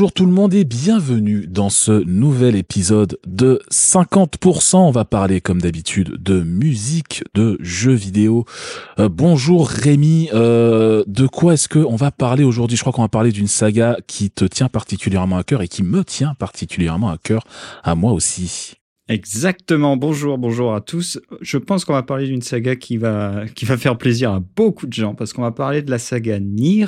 Bonjour tout le monde et bienvenue dans ce nouvel épisode de 50%. On va parler comme d'habitude de musique, de jeux vidéo. Euh, bonjour Rémi, euh, de quoi est-ce qu'on va parler aujourd'hui? Je crois qu'on va parler d'une saga qui te tient particulièrement à cœur et qui me tient particulièrement à cœur, à moi aussi. Exactement. Bonjour, bonjour à tous. Je pense qu'on va parler d'une saga qui va, qui va faire plaisir à beaucoup de gens parce qu'on va parler de la saga Nier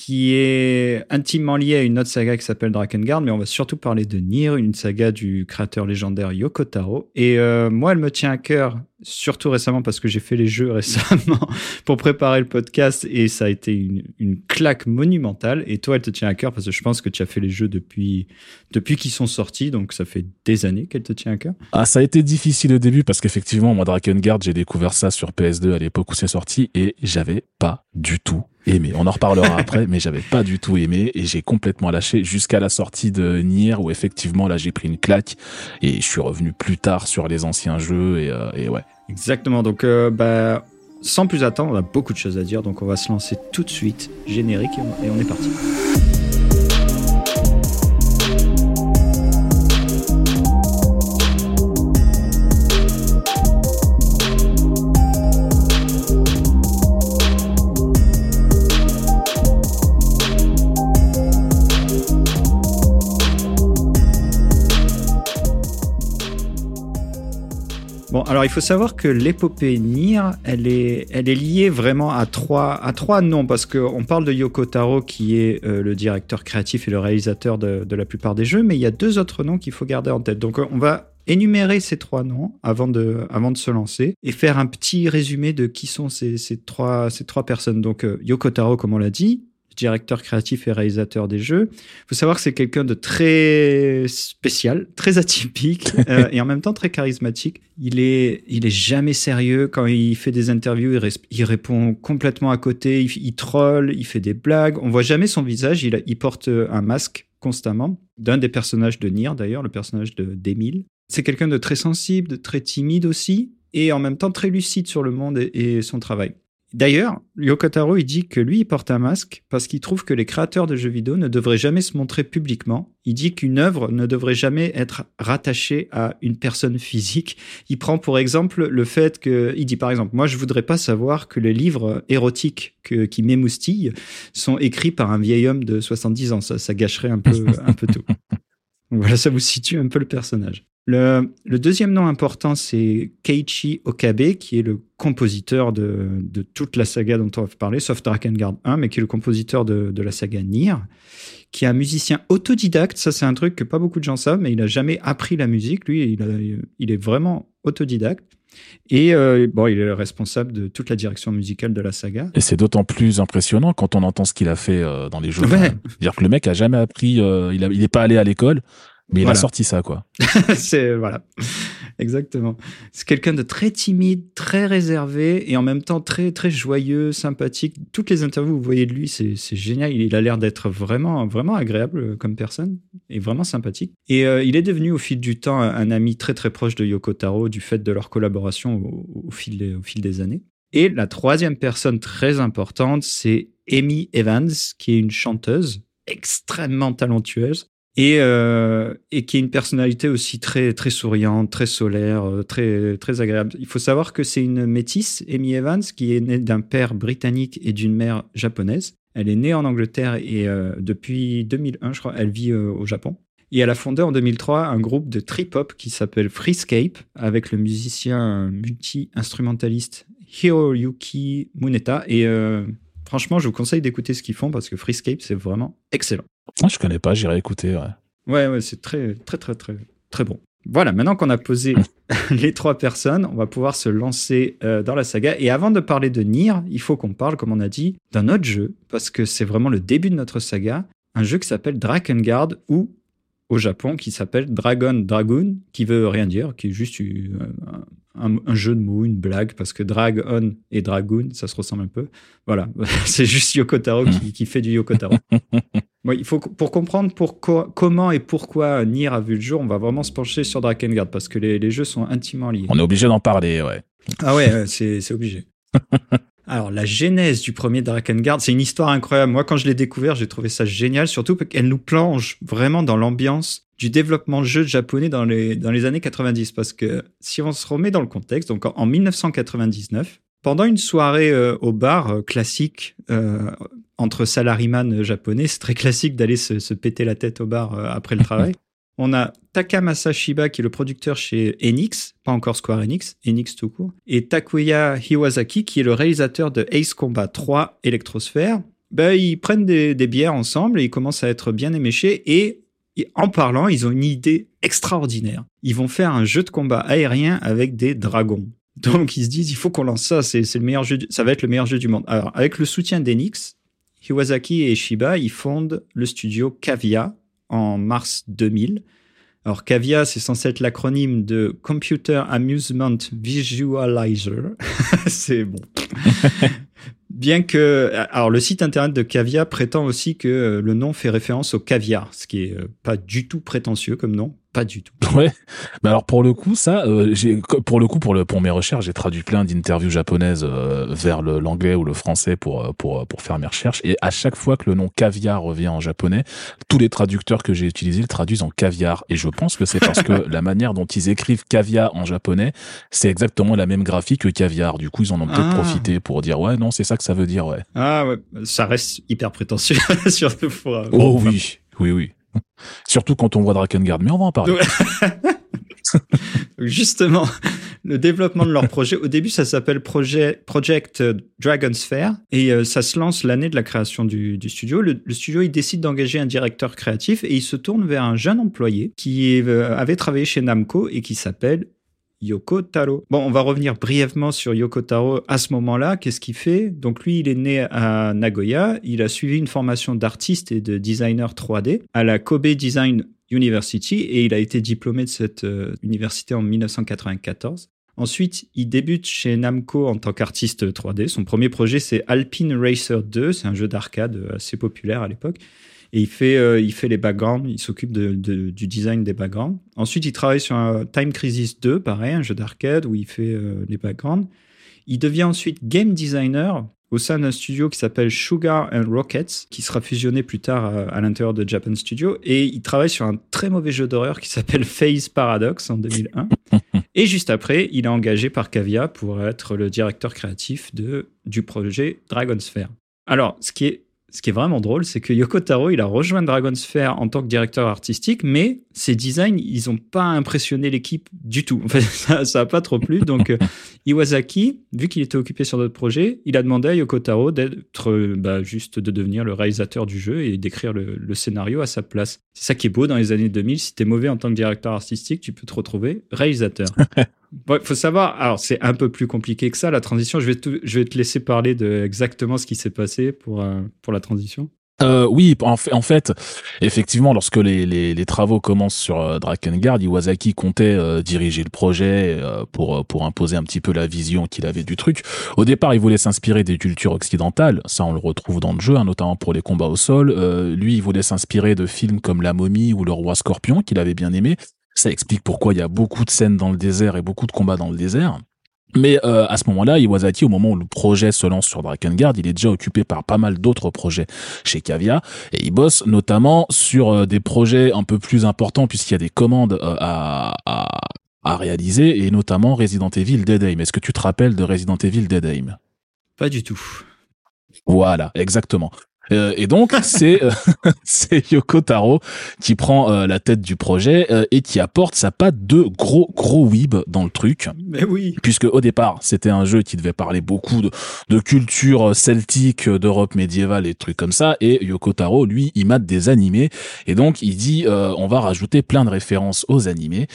qui est intimement lié à une autre saga qui s'appelle Drakengard, mais on va surtout parler de Nier, une saga du créateur légendaire Yoko Taro. Et euh, moi, elle me tient à cœur surtout récemment parce que j'ai fait les jeux récemment pour préparer le podcast et ça a été une, une, claque monumentale. Et toi, elle te tient à cœur parce que je pense que tu as fait les jeux depuis, depuis qu'ils sont sortis, donc ça fait des années qu'elle te tient à cœur. Ah, ça a été difficile au début parce qu'effectivement, moi, Drakengard, j'ai découvert ça sur PS2 à l'époque où c'est sorti et j'avais pas du tout aimé. On en reparlera après, mais j'avais pas du tout aimé et j'ai complètement lâché jusqu'à la sortie de Nier où effectivement là j'ai pris une claque et je suis revenu plus tard sur les anciens jeux et, euh, et ouais, Exactement. Donc, euh, bah, sans plus attendre, on a beaucoup de choses à dire. Donc, on va se lancer tout de suite, générique, et on est parti. Bon, alors il faut savoir que l'épopée Nier, elle est, elle est liée vraiment à trois, à trois noms, parce qu'on parle de Yoko Taro, qui est euh, le directeur créatif et le réalisateur de, la plupart des jeux, mais il y a deux autres noms qu'il faut garder en tête. Donc on va énumérer ces trois noms avant de, avant de se lancer et faire un petit résumé de qui sont ces, ces trois, ces trois personnes. Donc euh, Yoko Taro, comme on l'a dit, directeur créatif et réalisateur des jeux. Il faut savoir que c'est quelqu'un de très spécial, très atypique euh, et en même temps très charismatique. Il est, il est jamais sérieux quand il fait des interviews. Il, il répond complètement à côté. Il, il, troll, il fait des blagues. On voit jamais son visage. Il, il porte un masque constamment d'un des personnages de Nier d'ailleurs, le personnage de d'Emile. C'est quelqu'un de très sensible, de très timide aussi et en même temps très lucide sur le monde et, et son travail. D'ailleurs, Yokotaro, il dit que lui, il porte un masque parce qu'il trouve que les créateurs de jeux vidéo ne devraient jamais se montrer publiquement. Il dit qu'une œuvre ne devrait jamais être rattachée à une personne physique. Il prend pour exemple le fait que, il dit par exemple, moi, je voudrais pas savoir que les livres érotiques que, qui m'émoustillent sont écrits par un vieil homme de 70 ans. Ça, ça gâcherait un peu, un peu tout. Donc voilà, ça vous situe un peu le personnage. Le, le, deuxième nom important, c'est Keiichi Okabe, qui est le compositeur de, de, toute la saga dont on va parler, sauf Drakengard 1, mais qui est le compositeur de, de, la saga Nier, qui est un musicien autodidacte. Ça, c'est un truc que pas beaucoup de gens savent, mais il a jamais appris la musique. Lui, il, a, il est vraiment autodidacte. Et euh, bon, il est le responsable de toute la direction musicale de la saga. Et c'est d'autant plus impressionnant quand on entend ce qu'il a fait euh, dans les jeux. Ouais. dire que le mec a jamais appris, euh, il, a, il est pas allé à l'école, mais il voilà. a sorti ça, quoi. c'est voilà, exactement. C'est quelqu'un de très timide, très réservé et en même temps très très joyeux, sympathique. Toutes les interviews que vous voyez de lui, c'est génial. Il a l'air d'être vraiment vraiment agréable comme personne et vraiment sympathique. Et euh, il est devenu au fil du temps un, un, ami très très proche de Yoko Taro du fait de leur collaboration au, au, fil, des, au fil des années. Et la troisième personne très importante, c'est Amy Evans, qui est une chanteuse extrêmement talentueuse et, euh, et qui est une personnalité aussi très très souriante, très solaire, euh, très très agréable. Il faut savoir que c'est une métisse, Amy Evans, qui est née d'un père britannique et d'une mère japonaise. Elle est née en Angleterre et euh, depuis 2001, je crois, elle vit au Japon. Et elle a fondé en 2003 un groupe de trip-hop qui s'appelle Freescape avec le musicien multi-instrumentaliste Hiroyuki Muneta. Et franchement, je vous conseille d'écouter ce qu'ils font parce que Freescape, c'est vraiment excellent. Ah, je connais pas, j'irai écouter. Ouais, ouais, ouais c'est très, très, très, très, très bon. Voilà, maintenant qu'on a posé les trois personnes, on va pouvoir se lancer euh, dans la saga. Et avant de parler de Nier, il faut qu'on parle, comme on a dit, d'un autre jeu, parce que c'est vraiment le début de notre saga, un jeu qui s'appelle Drakengard, ou au Japon, qui s'appelle Dragon Dragoon, qui veut rien dire, qui est juste euh, un, un, jeu de mots, une blague, parce que Dragon et Dragoon, ça se ressemble un peu. Voilà, c'est juste Yokotaro qui, qui fait du Yokotaro. bon, il faut, pour comprendre pourquoi, comment et pourquoi Nier a vu le jour, on va vraiment se pencher sur Drakengard, parce que les, les jeux sont intimement liés. On est obligé d'en parler, ouais. Ah ouais, c'est obligé. Alors, la genèse du premier Drakengard, c'est une histoire incroyable. Moi, quand je l'ai découvert, j'ai trouvé ça génial, surtout qu'elle nous plonge vraiment dans l'ambiance du développement de jeux japonais dans les, dans les années 90. Parce que si on se remet dans le contexte, donc en, 1999, pendant une soirée euh, au bar euh, classique euh, entre salariman japonais, c'est très classique d'aller se, se, péter la tête au bar après le travail. On a Takamasa Shiba qui est le producteur chez Enix, pas encore Square Enix, Enix tout court, et Takuya Hiwazaki qui est le réalisateur de Ace Combat 3 Electrosphere. Ben, ils prennent des, bières ensemble et ils commencent à être bien éméchés et, en parlant, ils ont une idée extraordinaire. Ils vont faire un jeu de combat aérien avec des dragons. Donc ils se disent il faut qu'on lance ça, c'est le meilleur jeu, ça va être le meilleur jeu du monde. Alors avec le soutien d'Enix, Hiwazaki et Shiba, ils fondent le studio Kavia, en mars 2000. Alors, CAVIA, c'est censé être l'acronyme de Computer Amusement Visualizer. c'est bon. Bien que, alors le site internet de Cavia prétend aussi que le nom fait référence au caviar, ce qui est euh, pas du tout prétentieux comme nom. Pas du tout. Ouais. Mais alors pour le coup, ça, euh, j'ai pour le coup pour le pour mes recherches, j'ai traduit plein d'interviews japonaises euh, vers l'anglais ou le français pour euh, pour pour faire mes recherches. Et à chaque fois que le nom caviar revient en japonais, tous les traducteurs que j'ai utilisés le traduisent en caviar. Et je pense que c'est parce que la manière dont ils écrivent caviar en japonais, c'est exactement la même graphie que caviar. Du coup, ils en ont peut-être ah. profité pour dire ouais non, c'est ça que ça veut dire ouais. Ah ouais, ça reste hyper prétentieux sur le Oh oui, oui oui. Surtout quand on voit Drakengard, mais on va en parler. Justement, le développement de leur projet, au début, ça s'appelle Project Dragon Sphere et euh, ça se lance l'année de la création du, studio. Le, studio, il décide d'engager un directeur créatif et il se tourne vers un jeune employé qui euh, avait travaillé chez Namco et qui s'appelle Yoko Taro. Bon, on va revenir brièvement sur Yoko Taro à ce moment-là. Qu'est-ce qu'il fait? Donc lui, il est né à Nagoya. Il a suivi une formation d'artiste et de designer 3D à la Kobe Design University et il a été diplômé de cette euh, université en 1994. Ensuite, il débute chez Namco en tant qu'artiste 3D. Son premier projet, c'est Alpine Racer 2. C'est un jeu d'arcade assez populaire à l'époque. Et il fait, euh, il fait les backgrounds, il s'occupe de, du design des backgrounds. Ensuite, il travaille sur un Time Crisis 2, pareil, un jeu d'arcade où il fait euh, les backgrounds. Il devient ensuite game designer au sein d'un studio qui s'appelle Sugar and Rockets, qui sera fusionné plus tard à, à l'intérieur de Japan Studio. Et il travaille sur un très mauvais jeu d'horreur qui s'appelle Phase Paradox en 2001. et juste après, il est engagé par Cavia pour être le directeur créatif de, du projet Dragon Sphere. Alors, ce qui est ce qui est vraiment drôle, c'est que Yoko Taro, il a rejoint Dragon Sphere en tant que directeur artistique, mais ses designs, ils n'ont pas impressionné l'équipe du tout. En fait, ça n'a pas trop plu. Donc, euh, Iwasaki, vu qu'il était occupé sur d'autres projets, il a demandé à Yoko Taro d'être euh, bah, juste de devenir le réalisateur du jeu et d'écrire le, scénario à sa place. C'est ça qui est beau dans les années 2000. Si tu es mauvais en tant que directeur artistique, tu peux te retrouver réalisateur. Il faut savoir, alors c'est un peu plus compliqué que ça, la transition. Je vais, je vais te laisser parler de exactement ce qui s'est passé pour, euh, pour la transition. Euh, oui, en fait, en fait, effectivement, lorsque les, les, les travaux commencent sur euh, Drakengard, Iwasaki comptait euh, diriger le projet euh, pour pour imposer un petit peu la vision qu'il avait du truc. Au départ, il voulait s'inspirer des cultures occidentales, ça on le retrouve dans le jeu, hein, notamment pour les combats au sol. lui, il voulait s'inspirer de films comme La Momie ou Le Roi Scorpion, qu'il avait bien aimé. Ça explique pourquoi il y a beaucoup de scènes dans le désert et beaucoup de combats dans le désert. Mais euh, à ce moment-là, Iwasaki, au moment où le projet se lance sur Drakengard, il est déjà occupé par pas mal d'autres projets chez Cavia et il bosse notamment sur euh, des projets un peu plus importants puisqu'il y a des commandes euh, à, à, à, réaliser et notamment Resident Evil Dead Aim. Est-ce que tu te rappelles de Resident Evil Dead Aim? Pas du tout. Voilà, exactement. Euh, et donc c'est euh, c'est Yoko Taro qui prend euh, la tête du projet et qui apporte sa patte de gros gros weeb dans le truc. Mais oui. Puisque au départ c'était un jeu qui devait parler beaucoup de, de culture celtique, d'Europe médiévale et trucs comme ça. Et Yoko Taro lui il mate des animés et donc il dit on va rajouter plein de références aux animés.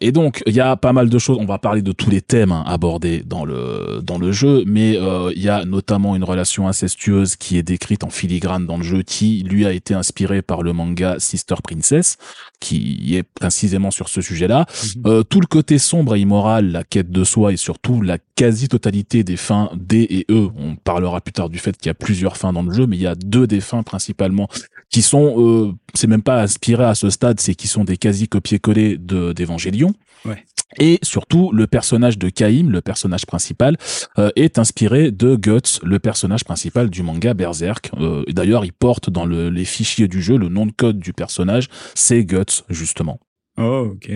et donc il y a pas mal de choses. On va parler de tous les thèmes hein, abordés dans le dans le jeu, mais il y a notamment une relation incestueuse qui est décrite en filigrane dans le jeu qui lui a été inspiré par le manga Sister Princess qui est précisément sur ce sujet-là. Mhm. Euh, tout le côté sombre et immoral, la quête de soi et surtout la quasi-totalité des fins D et E. On parlera plus tard du fait qu'il y a plusieurs fins dans le jeu, mais il y a deux des fins principalement qui sont, euh, c'est même pas inspiré à ce stade, c'est qui sont des quasi copier-coller de d'Evangelion. Ouais. Et surtout, le personnage de Kaim, le personnage principal, euh, est inspiré de Guts, le personnage principal du manga Berserk. Euh, D'ailleurs, il porte dans le, les fichiers du jeu le nom de code du personnage, c'est Guts justement. Oh, ok.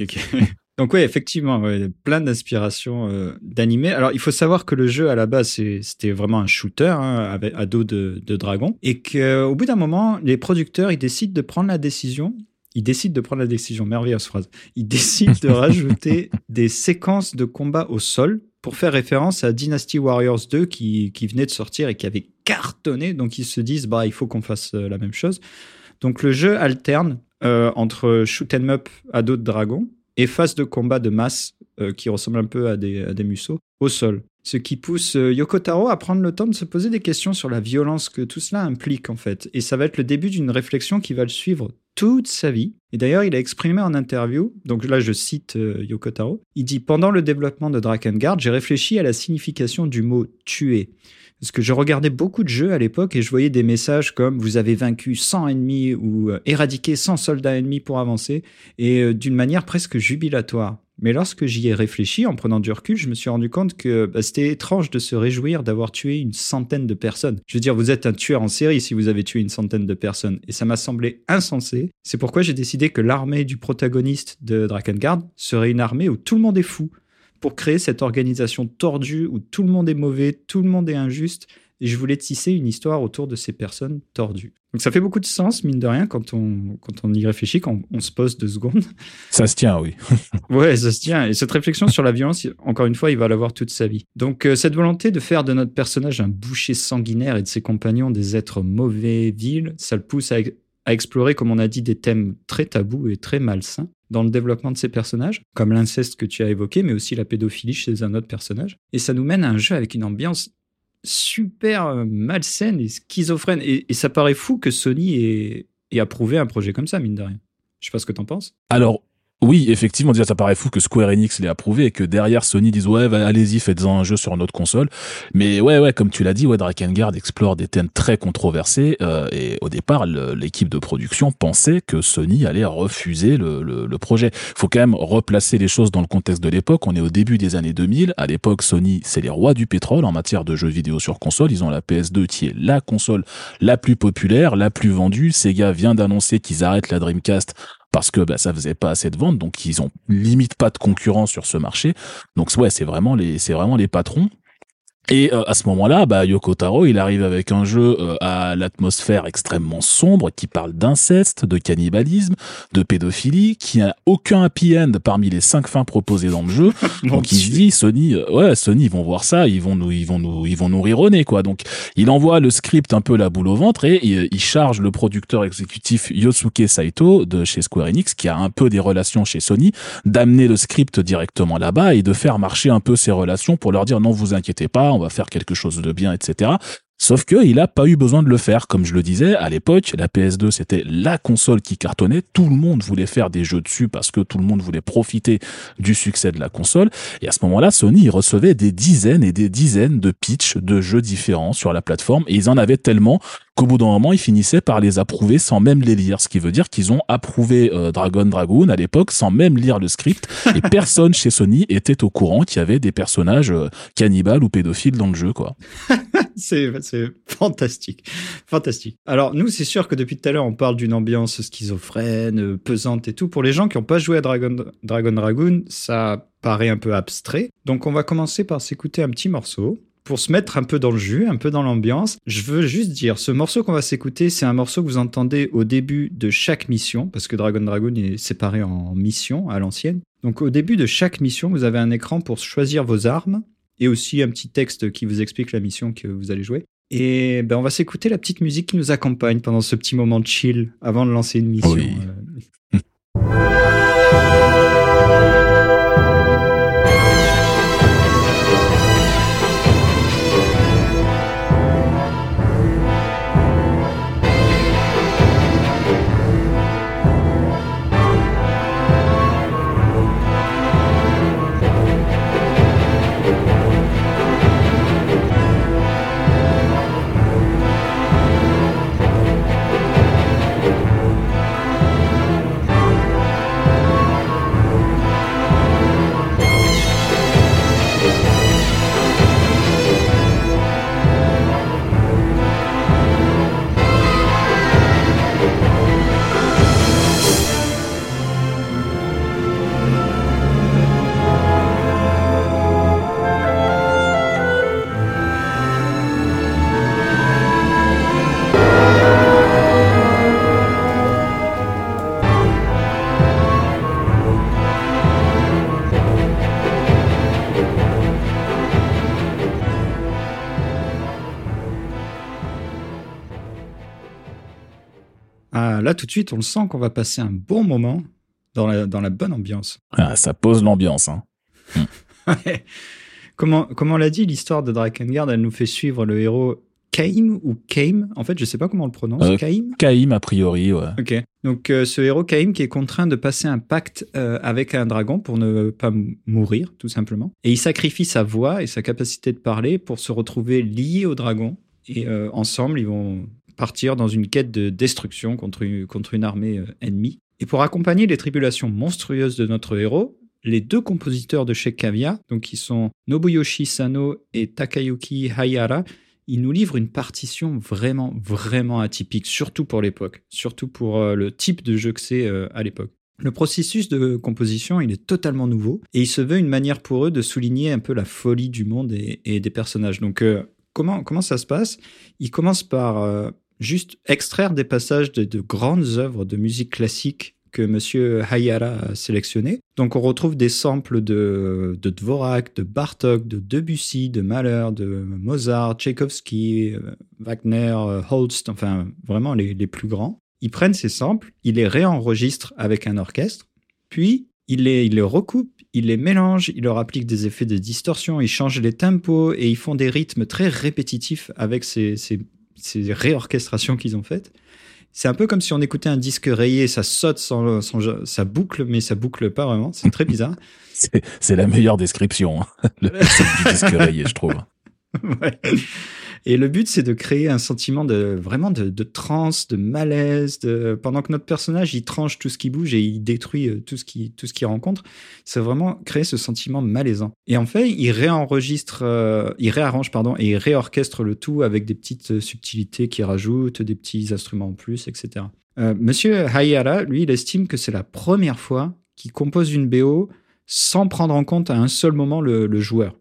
ok, Donc oui, effectivement, ouais, plein d'inspirations euh, d'animés. Alors il faut savoir que le jeu à la base c'était vraiment un shooter hein, avec, à dos de, de dragon et qu'au bout d'un moment, les producteurs ils décident de prendre la décision il décide de prendre la décision, merveilleuse phrase, il décide de rajouter des séquences de combat au sol pour faire référence à Dynasty Warriors 2 qui, qui venait de sortir et qui avait cartonné. Donc ils se disent, bah, il faut qu'on fasse euh, la même chose. Donc le jeu alterne euh, entre shoot 'em up à dos de dragon et phase de combat de masse euh, qui ressemble un peu à des, à des au sol. Ce qui pousse Yoko Taro à prendre le temps de se poser des questions sur la violence que tout cela implique en fait. Et ça va être le début d'une réflexion qui va le suivre toute sa vie. Et d'ailleurs, il a exprimé en interview, donc là je cite euh, Yoko Taro, il dit Pendant le développement de Drakengard, j'ai réfléchi à la signification du mot tuer. Parce que je regardais beaucoup de jeux à l'époque et je voyais des messages comme vous avez vaincu 100 ennemis ou euh, éradiqué 100 soldats ennemis pour avancer et euh, d'une manière presque jubilatoire. Mais lorsque j'y ai réfléchi, en prenant du recul, je me suis rendu compte que bah, c'était étrange de se réjouir d'avoir tué une centaine de personnes. Je veux dire, vous êtes un tueur en série si vous avez tué une centaine de personnes. Et ça m'a semblé insensé. C'est pourquoi j'ai décidé que l'armée du protagoniste de Drakengard serait une armée où tout le monde est fou. Pour créer cette organisation tordue où tout le monde est mauvais, tout le monde est injuste et je voulais tisser une histoire autour de ces personnes tordues. Donc ça fait beaucoup de sens, mine de rien, quand on, quand on y réfléchit, quand on se pose deux secondes. Ça se tient, oui. ouais, ça se tient. Et cette réflexion sur la violence, encore une fois, il va l'avoir toute sa vie. Donc euh, cette volonté de faire de notre personnage un boucher sanguinaire et de ses compagnons des êtres mauvais, vils, ça le pousse à, à explorer, comme on a dit, des thèmes très tabous et très malsains dans le développement de ces personnages, comme l'inceste que tu as évoqué, mais aussi la pédophilie chez un autre personnage. Et ça nous mène à un jeu avec une ambiance super euh, malsaine et schizophrène. Et, ça paraît fou que Sony ait, approuvé un projet comme ça, mine de rien. Je sais pas ce que t'en penses. Alors, oui, effectivement, déjà, ça paraît fou que Square Enix l'ait approuvé et que derrière Sony dise ouais, allez-y, faites-en un jeu sur notre console. Mais ouais, ouais, comme tu l'as dit, ouais, Drakengard explore des thèmes très controversés euh, et au départ, l'équipe de production pensait que Sony allait refuser le, le, le, projet. Faut quand même replacer les choses dans le contexte de l'époque. On est au début des années 2000. À l'époque, Sony, c'est les rois du pétrole en matière de jeux vidéo sur console. Ils ont la PS2 qui est la console la plus populaire, la plus vendue. Sega vient d'annoncer qu'ils arrêtent la Dreamcast parce que bah, ça faisait pas assez de ventes, donc ils ont limite pas de concurrence sur ce marché. Donc ouais, c'est vraiment les c'est vraiment les patrons. Et euh, à ce moment-là, bah, Yoko Taro, il arrive avec un jeu euh, à l'atmosphère extrêmement sombre qui parle d'inceste, de cannibalisme, de pédophilie, qui a aucun happy end parmi les cinq fins proposées dans le jeu. Donc il se dit Sony, euh, ouais, Sony, ils vont voir ça, ils vont nous, ils vont nous, ils vont nous rironner quoi. Donc il envoie le script un peu la boule au ventre et il, charge le producteur exécutif Yosuke Saito de chez Square Enix, qui a un peu des relations chez Sony, d'amener le script directement là-bas et de faire marcher un peu ses relations pour leur dire non, vous inquiétez pas on va faire quelque chose de bien, etc. Sauf que il a pas eu besoin de le faire. Comme je le disais, à l'époque, la PS2, c'était la console qui cartonnait. Tout le monde voulait faire des jeux dessus parce que tout le monde voulait profiter du succès de la console. Et à ce moment-là, Sony, recevait des dizaines et des dizaines de pitchs de jeux différents sur la plateforme. Et ils en avaient tellement qu'au bout d'un moment, ils finissaient par les approuver sans même les lire. Ce qui veut dire qu'ils ont approuvé euh, Dragon Dragoon à l'époque sans même lire le script. Et personne chez Sony était au courant qu'il y avait des personnages euh, cannibales ou pédophiles dans le jeu, quoi. c'est fantastique. Fantastique. Alors, nous, c'est sûr que depuis tout à l'heure, on parle d'une ambiance schizophrène, euh, pesante et tout. Pour les gens qui n'ont pas joué à Dragon, Dragon Dragoon, ça paraît un peu abstrait. Donc, on va commencer par s'écouter un petit morceau pour se mettre un peu dans le jus, un peu dans l'ambiance, je veux juste dire, ce morceau qu'on va s'écouter, c'est un morceau que vous entendez au début de chaque mission, parce que Dragon Dragon est séparé en missions à l'ancienne. Donc au début de chaque mission, vous avez un écran pour choisir vos armes, et aussi un petit texte qui vous explique la mission que vous allez jouer. Et ben on va s'écouter la petite musique qui nous accompagne pendant ce petit moment de chill avant de lancer une mission. Euh. là, tout de suite, on le sent qu'on va passer un bon moment dans la, dans la bonne ambiance. Ah, ça pose l'ambiance. Hein. comment, comment on l'a dit, l'histoire de Drakengard, elle nous fait suivre le héros Kaim ou Kaim? En fait, je sais pas comment on le prononce. Euh, Kaim? Kaim, a priori, ouais. Ok. Donc, euh, ce héros Kaim qui est contraint de passer un pacte euh, avec un dragon pour ne pas mourir, tout simplement. Et il sacrifie sa voix et sa capacité de parler pour se retrouver lié au dragon. Et ensemble, ils vont partir dans une quête de destruction contre une, contre une armée ennemie. Et pour accompagner les tribulations monstrueuses de notre héros, les deux compositeurs de chez Kavia, donc qui sont Nobuyoshi Sano et Takayuki Hayara, ils nous livrent une partition vraiment, vraiment atypique, surtout pour l'époque, surtout pour euh, le type de jeu que c'est euh, à l'époque. Le processus de composition, il est totalement nouveau et il se veut une manière pour eux de souligner un peu la folie du monde et, des personnages. Donc, euh, comment, comment ça se passe? Ils commencent par juste extraire des passages de, de grandes œuvres de musique classique que M. Hayara a sélectionné. Donc on retrouve des samples de, de Dvorak, de Bartok, de Debussy, de Mahler, de Mozart, Tchaïkovski, euh, Wagner, euh, Holst, enfin vraiment les, plus grands. Ils prennent ces samples, ils les réenregistrent avec un orchestre, puis ils les, ils les recoupent, ils les mélangent, ils leur appliquent des effets de distorsion, ils changent les tempos et ils font des rythmes très répétitifs avec ces, ces réorchestrations qu'ils ont faites. C'est un peu comme si on écoutait un disque rayé, ça saute sans, sans ça boucle, mais ça boucle pas vraiment. C'est très bizarre. c'est la meilleure description, hein. le du disque rayé, je trouve. ouais. Et le but, c'est de créer un sentiment de vraiment de, de transe, de malaise, de, pendant que notre personnage il tranche tout ce qui bouge et il détruit euh, tout ce qui tout ce qu'il rencontre. C'est vraiment créer ce sentiment malaisant. Et en fait, il réenregistre, euh, il réarrange pardon et il réorchestre le tout avec des petites subtilités qui rajoutent des petits instruments en plus, etc. Euh, Monsieur Hayara, lui, il estime que c'est la première fois qu'il compose une BO sans prendre en compte à un seul moment le, le joueur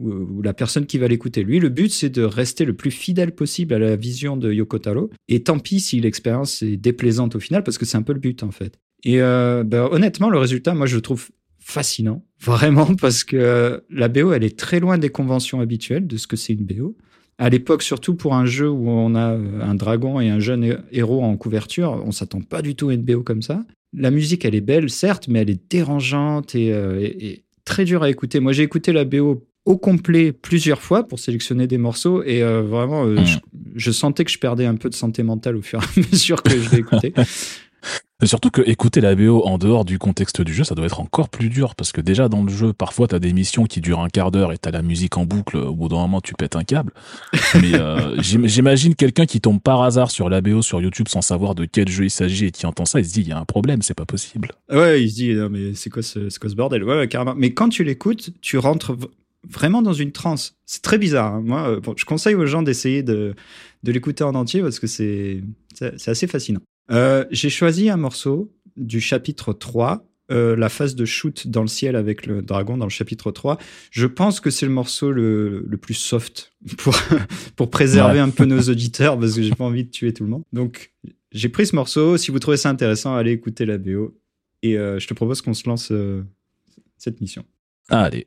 ou, la personne qui va l'écouter. Lui, le but, c'est de rester le plus fidèle possible à la vision de Yoko Taro. Et tant pis si l'expérience est déplaisante au final, parce que c'est un peu le but, en fait. Et euh, ben, honnêtement, le résultat, moi, je le trouve fascinant, vraiment, parce que la BO, elle est très loin des conventions habituelles de ce que c'est une BO. À l'époque, surtout pour un jeu où on a euh, un dragon et un jeune héros en couverture, on s'attend pas du tout à une BO comme ça. La musique, elle est belle, certes, mais elle est dérangeante euh, et très dure à écouter. Moi, j'ai écouté la BO au complet plusieurs fois pour sélectionner des morceaux et euh, vraiment euh, hmm. je, sentais que je perdais un peu de santé mentale au fur et à mesure que je l'écoutais. Surtout que écouter la BO en dehors du contexte du jeu, ça doit être encore plus dur parce que déjà dans le jeu, parfois t'as des missions qui durent un quart d'heure et t'as la musique en boucle. Au bout d'un moment, tu pètes un câble. Mais euh, j'imagine quelqu'un qui tombe par hasard sur la BO sur YouTube sans savoir de quel jeu il s'agit et qui entend ça, il se dit il y a un problème, c'est pas possible. Ouais, il se dit non mais c'est quoi ce, quoi ce bordel? Ouais, carrément. Mais quand tu l'écoutes, tu rentres vraiment dans une transe. C'est très bizarre. Hein. Moi, euh, je conseille aux gens d'essayer de, de l'écouter en entier parce que c'est assez fascinant. Euh, j'ai choisi un morceau du chapitre 3, euh, la phase de shoot dans le ciel avec le dragon dans le chapitre 3. Je pense que c'est le morceau le, le, plus soft pour, pour préserver un peu nos auditeurs parce que j'ai pas envie de tuer tout le monde. Donc, j'ai pris ce morceau. Si vous trouvez ça intéressant, allez écouter la BO. Et je te propose qu'on se lance cette mission. Allez.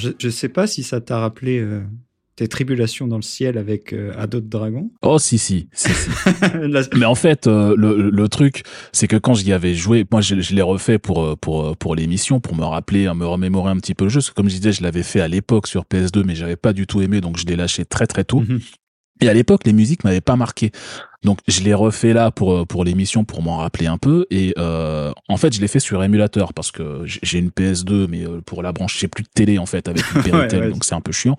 Je, je sais pas si ça t'a rappelé euh, tes tribulations dans le ciel avec euh, Ado de Dragon. Oh si si, si, si. mais en fait euh, le, le truc c'est que quand j'y avais joué moi je, je l'ai refait pour euh, pour pour l'émission pour me rappeler me remémorer un petit peu le jeu parce que comme je disais je l'avais fait à l'époque sur PS2 mais j'avais pas du tout aimé donc je l'ai lâché très très tôt Mhm. et à l'époque les musiques m'avaient pas marqué donc je l'ai refait là pour pour l'émission pour m'en rappeler un peu et euh, en fait je l'ai fait sur émulateur parce que j'ai une PS2 mais euh, pour la branche j'ai plus de télé en fait avec une Péritel Ouais, ouais. donc c'est un peu chiant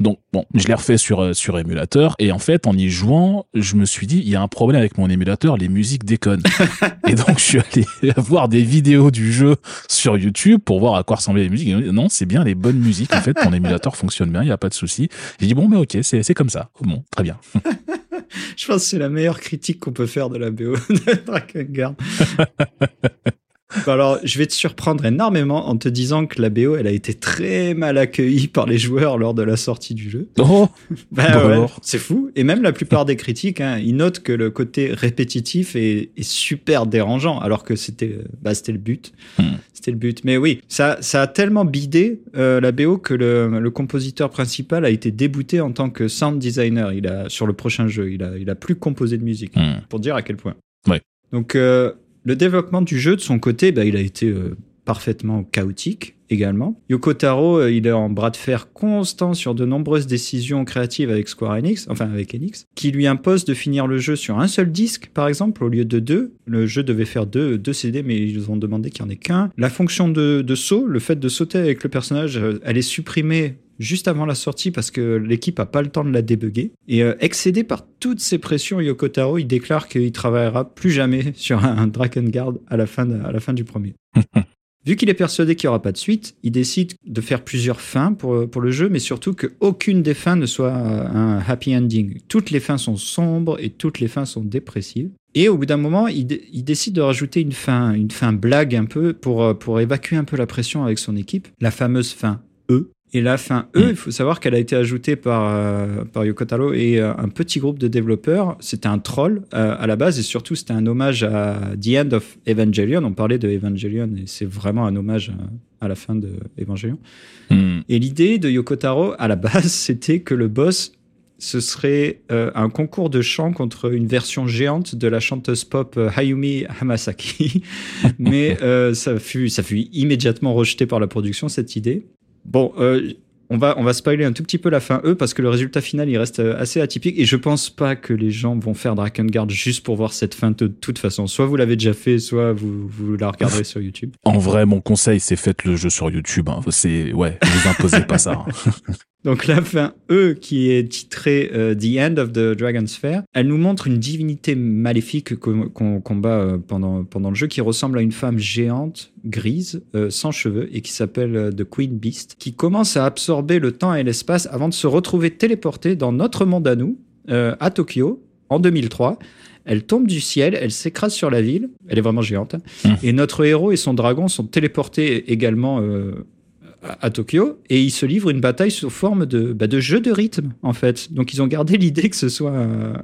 donc bon, je l'ai refait sur euh, sur émulateur et en fait en y jouant, je me suis dit il y a un problème avec mon émulateur, les musiques déconnent. et donc je suis allé voir des vidéos du jeu sur YouTube pour voir à quoi ressemblaient les musiques. Et non, c'est bien les bonnes musiques en fait, ton émulateur fonctionne bien, il y a pas de souci. J'ai dit bon mais OK, c'est c'est comme ça. Bon, très bien. Je pense que c'est la meilleure critique qu'on peut faire de la BO de Drakengard. Alors, je vais te surprendre énormément en te disant que la BO, elle a été très mal accueillie par les joueurs lors de la sortie du jeu. Oh, Bah ouais, c'est fou. Et même la plupart des critiques, hein, ils notent que le côté répétitif est, est super dérangeant, alors que c'était, euh, bah, c'était le but. Hmm. C'était le but. Mais oui, ça, ça a tellement bidé euh, la BO que le, le compositeur principal a été débouté en tant que sound designer. Il a sur le prochain jeu, il a, il a plus composé de musique. Hmm. Pour dire à quel point. Ouais. Donc euh, le développement du jeu de son côté, bah, il a été euh, parfaitement chaotique également. Yoko Taro, euh, il est en bras de fer constant sur de nombreuses décisions créatives avec Square Enix, enfin avec Enix, qui lui impose de finir le jeu sur un seul disque, par exemple, au lieu de deux. Le jeu devait faire deux, deux CD, mais ils ont demandé qu'il n'y en ait qu'un. La fonction de, de saut, le fait de sauter avec le personnage, euh, elle est supprimée juste avant la sortie parce que l'équipe a pas le temps de la débugger. Et euh, excédé par toutes ces pressions, Yoko Taro, il déclare qu'il travaillera plus jamais sur un Drakengard à la fin, de- à la fin du premier. Vu qu'il est persuadé qu'il n'y aura pas de suite, il décide de faire plusieurs fins pour, pour le jeu, mais surtout qu'aucune des fins ne soit euh, un happy ending. Toutes les fins sont sombres et toutes les fins sont dépressives. Et au bout d'un moment, il, il décide de rajouter une fin, une fin blague un peu pour, euh, pour évacuer un peu la pression avec son équipe. La fameuse fin E. Et la fin E, il faut savoir qu'elle a été ajoutée par, euh, par Yoko Taro et euh, un petit groupe de développeurs. C'était un troll euh, à la base et surtout c'était un hommage à The End of Evangelion. On parlait de Evangelion et c'est vraiment un hommage à, à la fin de Evangelion. Hmm. Et l'idée de Yoko Taro à la base, c'était que le boss ce serait euh, un concours de chant contre une version géante de la chanteuse pop euh, Hayumi Hamasaki. Mais euh, ça, fut, ça fut immédiatement rejeté par la production, cette idée. Bon, euh, on, va, on va spoiler un tout petit peu la fin E parce que le résultat final, il reste euh, assez atypique. Et je pense pas que les gens vont faire Drakengard juste pour voir cette fin de toute façon. Soit vous l'avez déjà fait, soit vous, vous la regarderez sur YouTube. En vrai, mon conseil, c'est faites le jeu sur YouTube. hein. C'est ouais, vous imposez pas ça. hein. Donc la fin E, qui est titrée euh, The End of the Dragon's Fair, elle nous montre une divinité maléfique qu'on combat euh, pendant, pendant le jeu, qui ressemble à une femme géante, grise, euh, sans cheveux, et qui s'appelle The Queen Beast, qui commence à absorber le temps et l'espace avant de se retrouver téléportée dans notre monde à nous, à Tokyo, en 2003. Elle tombe du ciel, elle s'écrase sur la ville, elle est vraiment géante, hein. Mmh. et notre héros et son dragon sont téléportés également à, Tokyo et ils se livrent une bataille sous forme de, bah, de jeu de rythme en fait. Donc ils ont gardé l'idée que ce soit euh,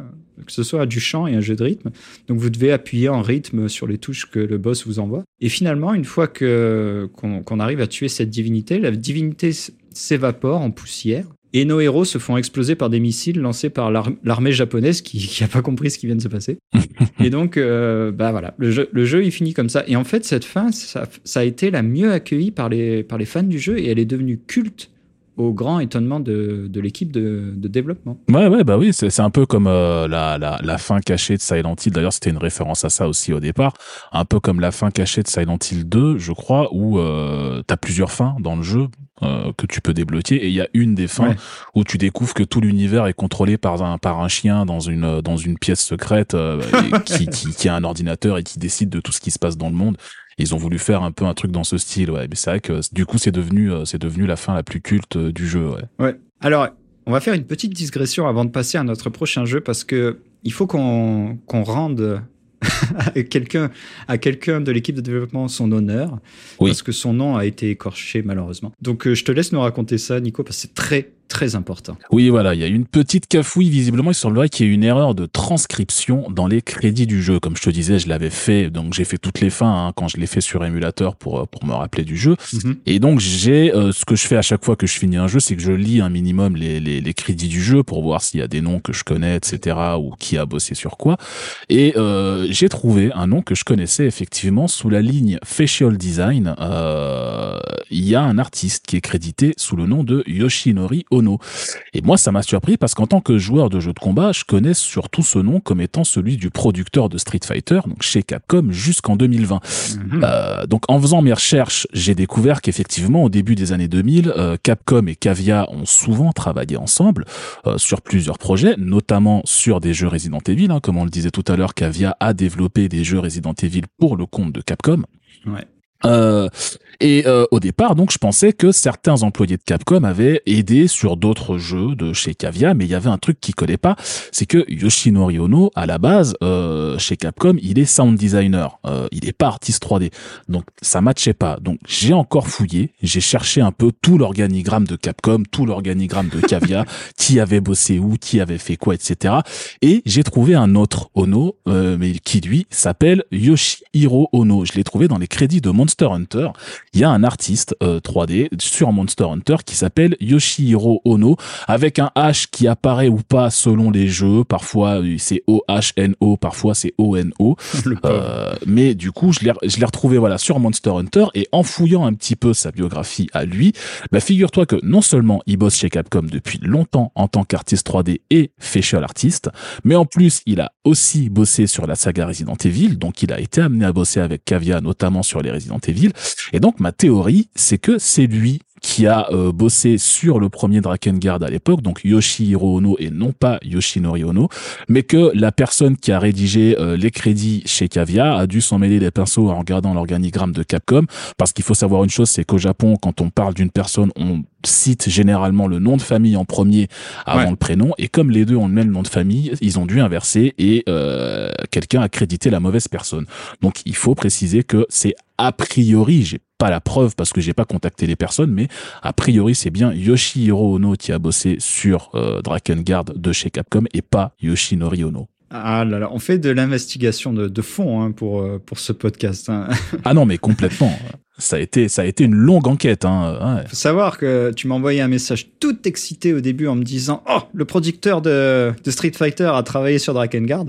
que ce soit du chant et un jeu de rythme. Donc vous devez appuyer en rythme sur les touches que le boss vous envoie. Et finalement, une fois que qu'on arrive à tuer cette divinité, la divinité s'évapore en poussière. Et nos héros se font exploser par des missiles lancés par l'ar- l'armée japonaise qui n'a pas compris ce qui vient de se passer. et donc, euh, bah voilà, le jeu, le jeu il finit comme ça. Et en fait, cette fin, ça, ça a été la mieux accueillie par les, par les fans du jeu et elle est devenue culte au grand étonnement de, de l'équipe de, de développement. Ouais, ouais, bah oui, c'est un peu comme euh, la, la, la fin cachée de Silent Hill. D'ailleurs, c'était une référence à ça aussi au départ. Un peu comme la fin cachée de Silent Hill 2, je crois, où euh, t'as plusieurs fins dans le jeu euh, que tu peux débloquer. Et il y a une des fins Ouais. où tu découvres que tout l'univers est contrôlé par un, par un chien dans une, dans une pièce secrète euh, et qui, qui, qui a un ordinateur et qui décide de tout ce qui se passe dans le monde. Ils ont voulu faire un peu un truc dans ce style, ouais. Mais c'est vrai que du coup, c'est devenu, euh, c'est devenu la fin la plus culte euh, du jeu, ouais. Ouais. Alors, on va faire une petite digression avant de passer à notre prochain jeu parce que il faut qu'on rende à quelqu'un à quelqu'un de l'équipe de développement son honneur Oui. parce que son nom a été écorché malheureusement. Donc euh, je te laisse nous raconter ça Nico parce que c'est très très important. Oui, voilà, il y a une petite cafouille. Visiblement, il semblerait qu'il y ait une erreur de transcription dans les crédits du jeu. Comme je te disais, je l'avais fait, donc j'ai fait toutes les fins hein, quand je l'ai fait sur émulateur pour euh, pour me rappeler du jeu. Mhm. Et donc j'ai euh, ce que je fais à chaque fois que je finis un jeu, c'est que je lis un minimum les, les, les crédits du jeu pour voir s'il y a des noms que je connais, etc. ou qui a bossé sur quoi. Et euh, j'ai trouvé un nom que je connaissais effectivement sous la ligne facial design. Il y a un artiste qui est crédité sous le nom de Yoshinori Ono. Et moi, ça m'a surpris parce qu'en tant que joueur de jeux de combat, je connais surtout ce nom comme étant celui du producteur de Street Fighter, donc chez Capcom, jusqu'en 2020. Mhm. Euh, donc en faisant mes recherches, j'ai découvert qu'effectivement, au début des années 2000, euh, Capcom et Cavia ont souvent travaillé ensemble euh, sur plusieurs projets, notamment sur des jeux Resident Evil. Hein, comme on le disait tout à l'heure, Cavia a développé des jeux Resident Evil pour le compte de Capcom. Ouais. Euh, et euh, au départ, donc, je pensais que certains employés de Capcom avaient aidé sur d'autres jeux de chez Cavia, mais il y avait un truc qui collait pas, c'est que Yoshinori Ono, à la base, euh, chez Capcom, il est sound designer, euh, il est pas artiste 3D, donc ça matchait pas. Donc j'ai encore fouillé, j'ai cherché un peu tout l'organigramme de Capcom, tout l'organigramme de Cavia, qui avait bossé où, qui avait fait quoi, etc. Et j'ai trouvé un autre Ono, euh, mais qui lui s'appelle Yoshihiro Ono. Je l'ai trouvé dans les crédits de Monster Hunter il y a un artiste 3D euh, sur Monster Hunter qui s'appelle Yoshihiro Ono avec un H qui apparaît ou pas selon les jeux. Parfois c'est O-H-N-O, parfois c'est O-N-O. Euh, mais du coup, je l'ai, je l'ai retrouvé voilà sur Monster Hunter et en fouillant un petit peu sa biographie à lui, bah, figure-toi que non seulement il bosse chez Capcom depuis longtemps en tant qu'artiste 3D et facial artiste, mais en plus il a aussi bossé sur la saga Resident Evil, donc il a été amené à bosser avec Cavia notamment sur les Resident Evil. Et donc ma théorie, c'est que c'est lui qui a euh, bossé sur le premier Drakengard à l'époque, donc Yoshihiro Ono et non pas Yoshinori Ono, mais que la personne qui a rédigé euh, les crédits chez Cavia a dû s'en mêler les pinceaux en regardant l'organigramme de Capcom, parce qu'il faut savoir une chose, c'est qu'au Japon, quand on parle d'une personne, on cite généralement le nom de famille en premier avant le prénom, et comme les deux ont le même nom de famille, ils ont dû inverser et euh, quelqu'un a crédité la mauvaise personne. Donc il faut préciser que c'est a priori, j'ai pas la preuve parce que j'ai pas contacté les personnes, mais a priori c'est bien Yoshihiro Ono qui a bossé sur euh, Drakengard de chez Capcom et pas Yoshinori Ono. Ah là là, on fait de l'investigation de, fond hein, pour, euh, pour ce podcast. Hein. ah non, mais complètement. Ça a été, ça a été une longue enquête. Hein. Faut savoir que tu m'as envoyé un message tout excité au début en me disant Oh, le producteur de, de Street Fighter a travaillé sur Drakengard.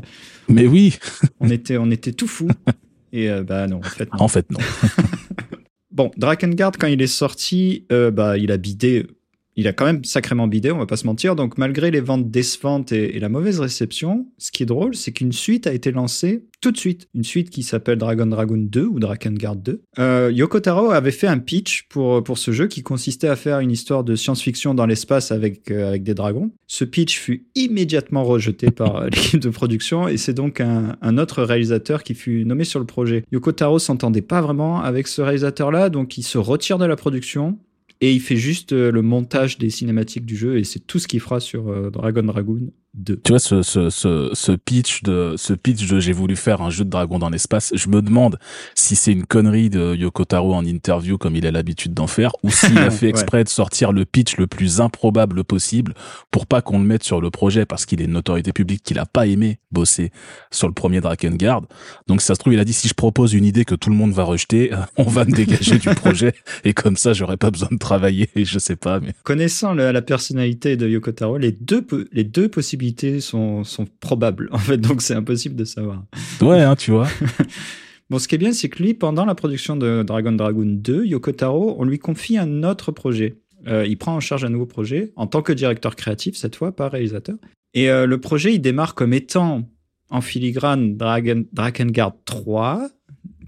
Mais oui. on était, on était tout fou. Et euh, bah non, en fait non. En fait non. bon, Drakengard quand il est sorti, euh, bah il a bidé il a quand même sacrément bidé, on va pas se mentir. Donc, malgré les ventes décevantes et, la mauvaise réception, ce qui est drôle, c'est qu'une suite a été lancée tout de suite. Une suite qui s'appelle Dragon Dragon 2 ou Drakengard 2. Euh, Yoko Taro avait fait un pitch pour, pour ce jeu qui consistait à faire une histoire de science-fiction dans l'espace avec, euh, avec des dragons. Ce pitch fut immédiatement rejeté par l'équipe de production et c'est donc un, un, autre réalisateur qui fut nommé sur le projet. Yoko Taro s'entendait pas vraiment avec ce réalisateur-là, donc il se retire de la production et il fait juste euh, le montage des cinématiques du jeu et c'est tout ce qu'il fera sur euh, Dragon Dragoon tu vois ce, ce, ce, ce pitch de ce pitch de j'ai voulu faire un jeu de dragon dans l'espace. Je me demande si c'est une connerie de Yoko Taro en interview comme il a l'habitude d'en faire, ou s'il a fait exprès de sortir le pitch le plus improbable possible pour pas qu'on le mette sur le projet parce qu'il est une notoriété publique qu'il a pas aimé bosser sur le premier Drakengard. Donc ça se trouve il a dit si je propose une idée que tout le monde va rejeter, on va me dégager du projet et comme ça j'aurais pas besoin de travailler. Je sais pas. Mais connaissant la personnalité de Yoko Taro, les deux les deux possibilités sont, probables, en fait, donc c'est impossible de savoir. Ouais, hein, tu vois. bon, ce qui est bien, c'est que lui, pendant la production de Dragon Dragon 2, Yoko Taro, on lui confie un autre projet. Euh, il prend en charge un nouveau projet, en tant que directeur créatif, cette fois, pas réalisateur. Et euh, le projet, il démarre comme étant en filigrane Dragon, Drakengard 3,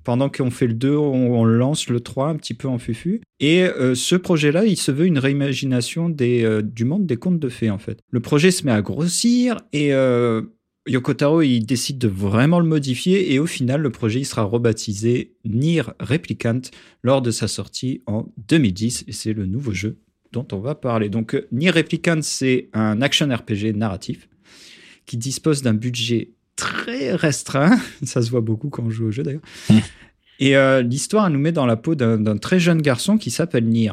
pendant qu'on fait le 2, on, lance le 3 un petit peu en fufu. Et euh, ce projet-là, il se veut une réimagination euh, du monde des contes de fées, en fait. Le projet se met à grossir et euh, Yoko il décide de vraiment le modifier. Et au final, le projet il sera rebaptisé Nier Replicant lors de sa sortie en 2010. Et c'est le nouveau jeu dont on va parler. Donc, Nier Replicant, c'est un action RPG narratif qui dispose d'un budget très restreint. Ça se voit beaucoup quand on joue au jeu d'ailleurs. Hmm. Et euh, l'histoire nous met dans la peau d'un très jeune garçon qui s'appelle Nier.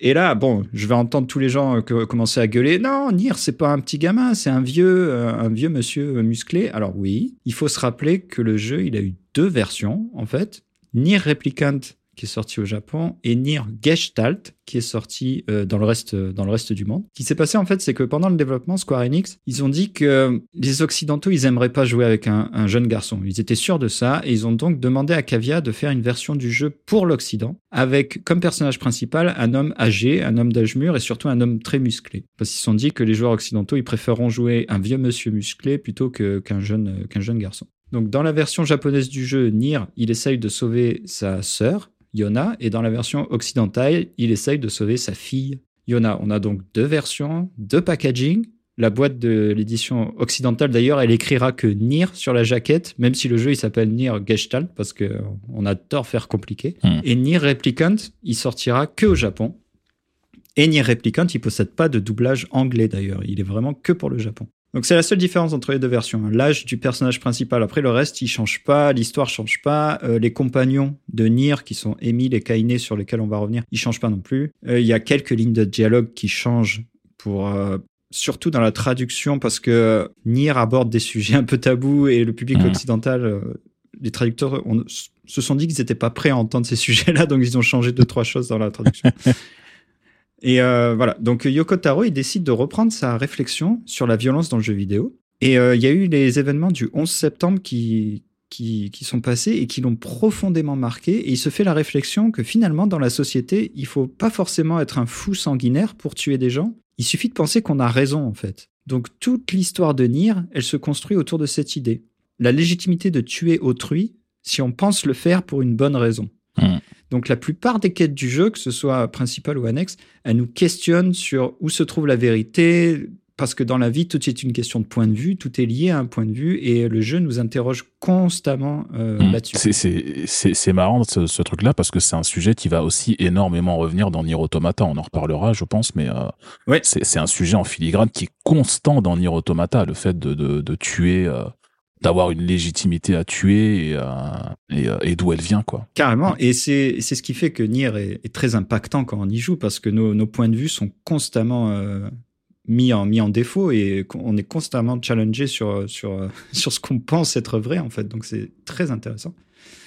Et là, bon, je vais entendre tous les gens commencer à gueuler. Non, Nier, c'est pas un petit gamin, c'est un vieux, un vieux monsieur musclé. Alors oui, il faut se rappeler que le jeu, il a eu deux versions en fait. Nier Replicant qui est sorti au Japon, et Nier Gestalt, qui est sorti euh, dans, le reste, dans le reste du monde. Ce qui s'est passé, en fait, c'est que pendant le développement, Square Enix, ils ont dit que les Occidentaux, ils aimeraient pas jouer avec un, jeune garçon. Ils étaient sûrs de ça, et ils ont donc demandé à Cavia de faire une version du jeu pour l'Occident, avec comme personnage principal un homme âgé, un homme d'âge mûr, et surtout un homme très musclé. Parce qu'ils se sont dit que les joueurs occidentaux, ils préféreront jouer un vieux monsieur musclé plutôt qu'un jeune, qu'un jeune garçon. Donc dans la version japonaise du jeu, Nier, il essaye de sauver sa sœur, Yona, et dans la version occidentale, il essaye de sauver sa fille, Yona. On a donc deux versions, deux packaging. La boîte de l'édition occidentale, d'ailleurs, elle écrira que Nier sur la jaquette, même si le jeu il s'appelle Nier Gestalt, parce qu'on adore faire compliqué. Hmm. Et Nier Replicant, il sortira que au Japon. Et Nier Replicant, il possède pas de doublage anglais d'ailleurs. Il est vraiment que pour le Japon. Donc c'est la seule différence entre les deux versions. L'âge du personnage principal. Après le reste, il change pas, l'histoire change pas. Euh, les compagnons de Nier, qui sont Emile et Kainé, sur lesquels on va revenir, ils changent pas non plus. Euh, il y a quelques lignes de dialogue qui changent pour euh, surtout dans la traduction parce que Nier aborde des sujets un peu tabous et le public occidental, les traducteurs se sont dit qu'ils n'étaient pas prêts à entendre ces sujets-là, donc ils ont changé deux trois choses dans la traduction. Et euh, voilà, donc Yoko Taro, il décide de reprendre sa réflexion sur la violence dans le jeu vidéo. Et euh, il y a eu les événements du 11 septembre qui, qui, qui sont passés et qui l'ont profondément marqué. Et il se fait la réflexion que finalement, dans la société, il faut pas forcément être un fou sanguinaire pour tuer des gens. Il suffit de penser qu'on a raison, en fait. Donc toute l'histoire de Nier, elle se construit autour de cette idée. La légitimité de tuer autrui si on pense le faire pour une bonne raison. Mmh. Donc la plupart des quêtes du jeu, que ce soit principal ou annexe, elles nous questionnent sur où se trouve la vérité, parce que dans la vie, tout est une question de point de vue, tout est lié à un point de vue, et le jeu nous interroge constamment euh, hmm. là-dessus. C'est marrant ce, truc-là, parce que c'est un sujet qui va aussi énormément revenir dans Nier Automata, on en reparlera je pense, mais euh, c'est un sujet en filigrane qui est constant dans Nier Automata, le fait de, de, tuer... Euh, d'avoir une légitimité à tuer et, euh, euh, et, d'où elle vient quoi. Carrément et c'est c'est ce qui fait que Nier est, très impactant quand on y joue parce que nos, nos points de vue sont constamment euh, mis en mis en défaut et on est constamment challengé sur sur sur ce qu'on pense être vrai en fait donc c'est très intéressant.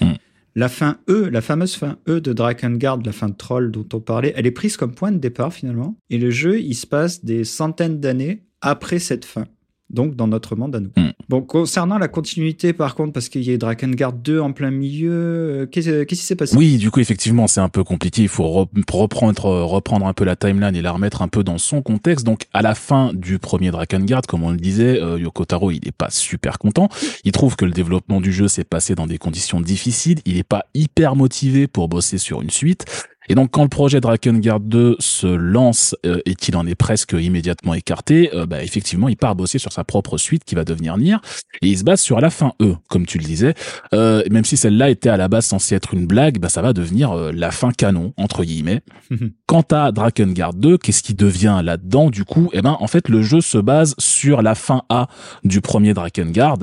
Hmm. La fin E, la fameuse fin E de Drakengard, la fin de Troll dont on parlait, elle est prise comme point de départ finalement. Et le jeu, il se passe des centaines d'années après cette fin donc dans notre monde à nous. Hmm. Bon, concernant la continuité, par contre, parce qu'il y a Drakengard 2 en plein milieu, euh, qu'est-ce qui s'est passé? Oui, du coup, effectivement, c'est un peu compliqué. Il faut reprendre, reprendre un peu la timeline et la remettre un peu dans son contexte. Donc, à la fin du premier Drakengard, comme on le disait, euh, Yoko Taro, il est pas super content. Il trouve que le développement du jeu s'est passé dans des conditions difficiles. Il est pas hyper motivé pour bosser sur une suite. Et donc quand le projet Drakengard 2 se lance euh, et qu'il en est presque immédiatement écarté, euh, bah, effectivement il part bosser sur sa propre suite qui va devenir Nier et il se base sur la fin E, comme tu le disais. Euh, même si celle-là était à la base censée être une blague, bah, ça va devenir la fin canon entre guillemets. Quant à Drakengard 2, qu'est-ce qui devient là-dedans du coup? Eh ben en fait le jeu se base sur la fin A du premier Drakengard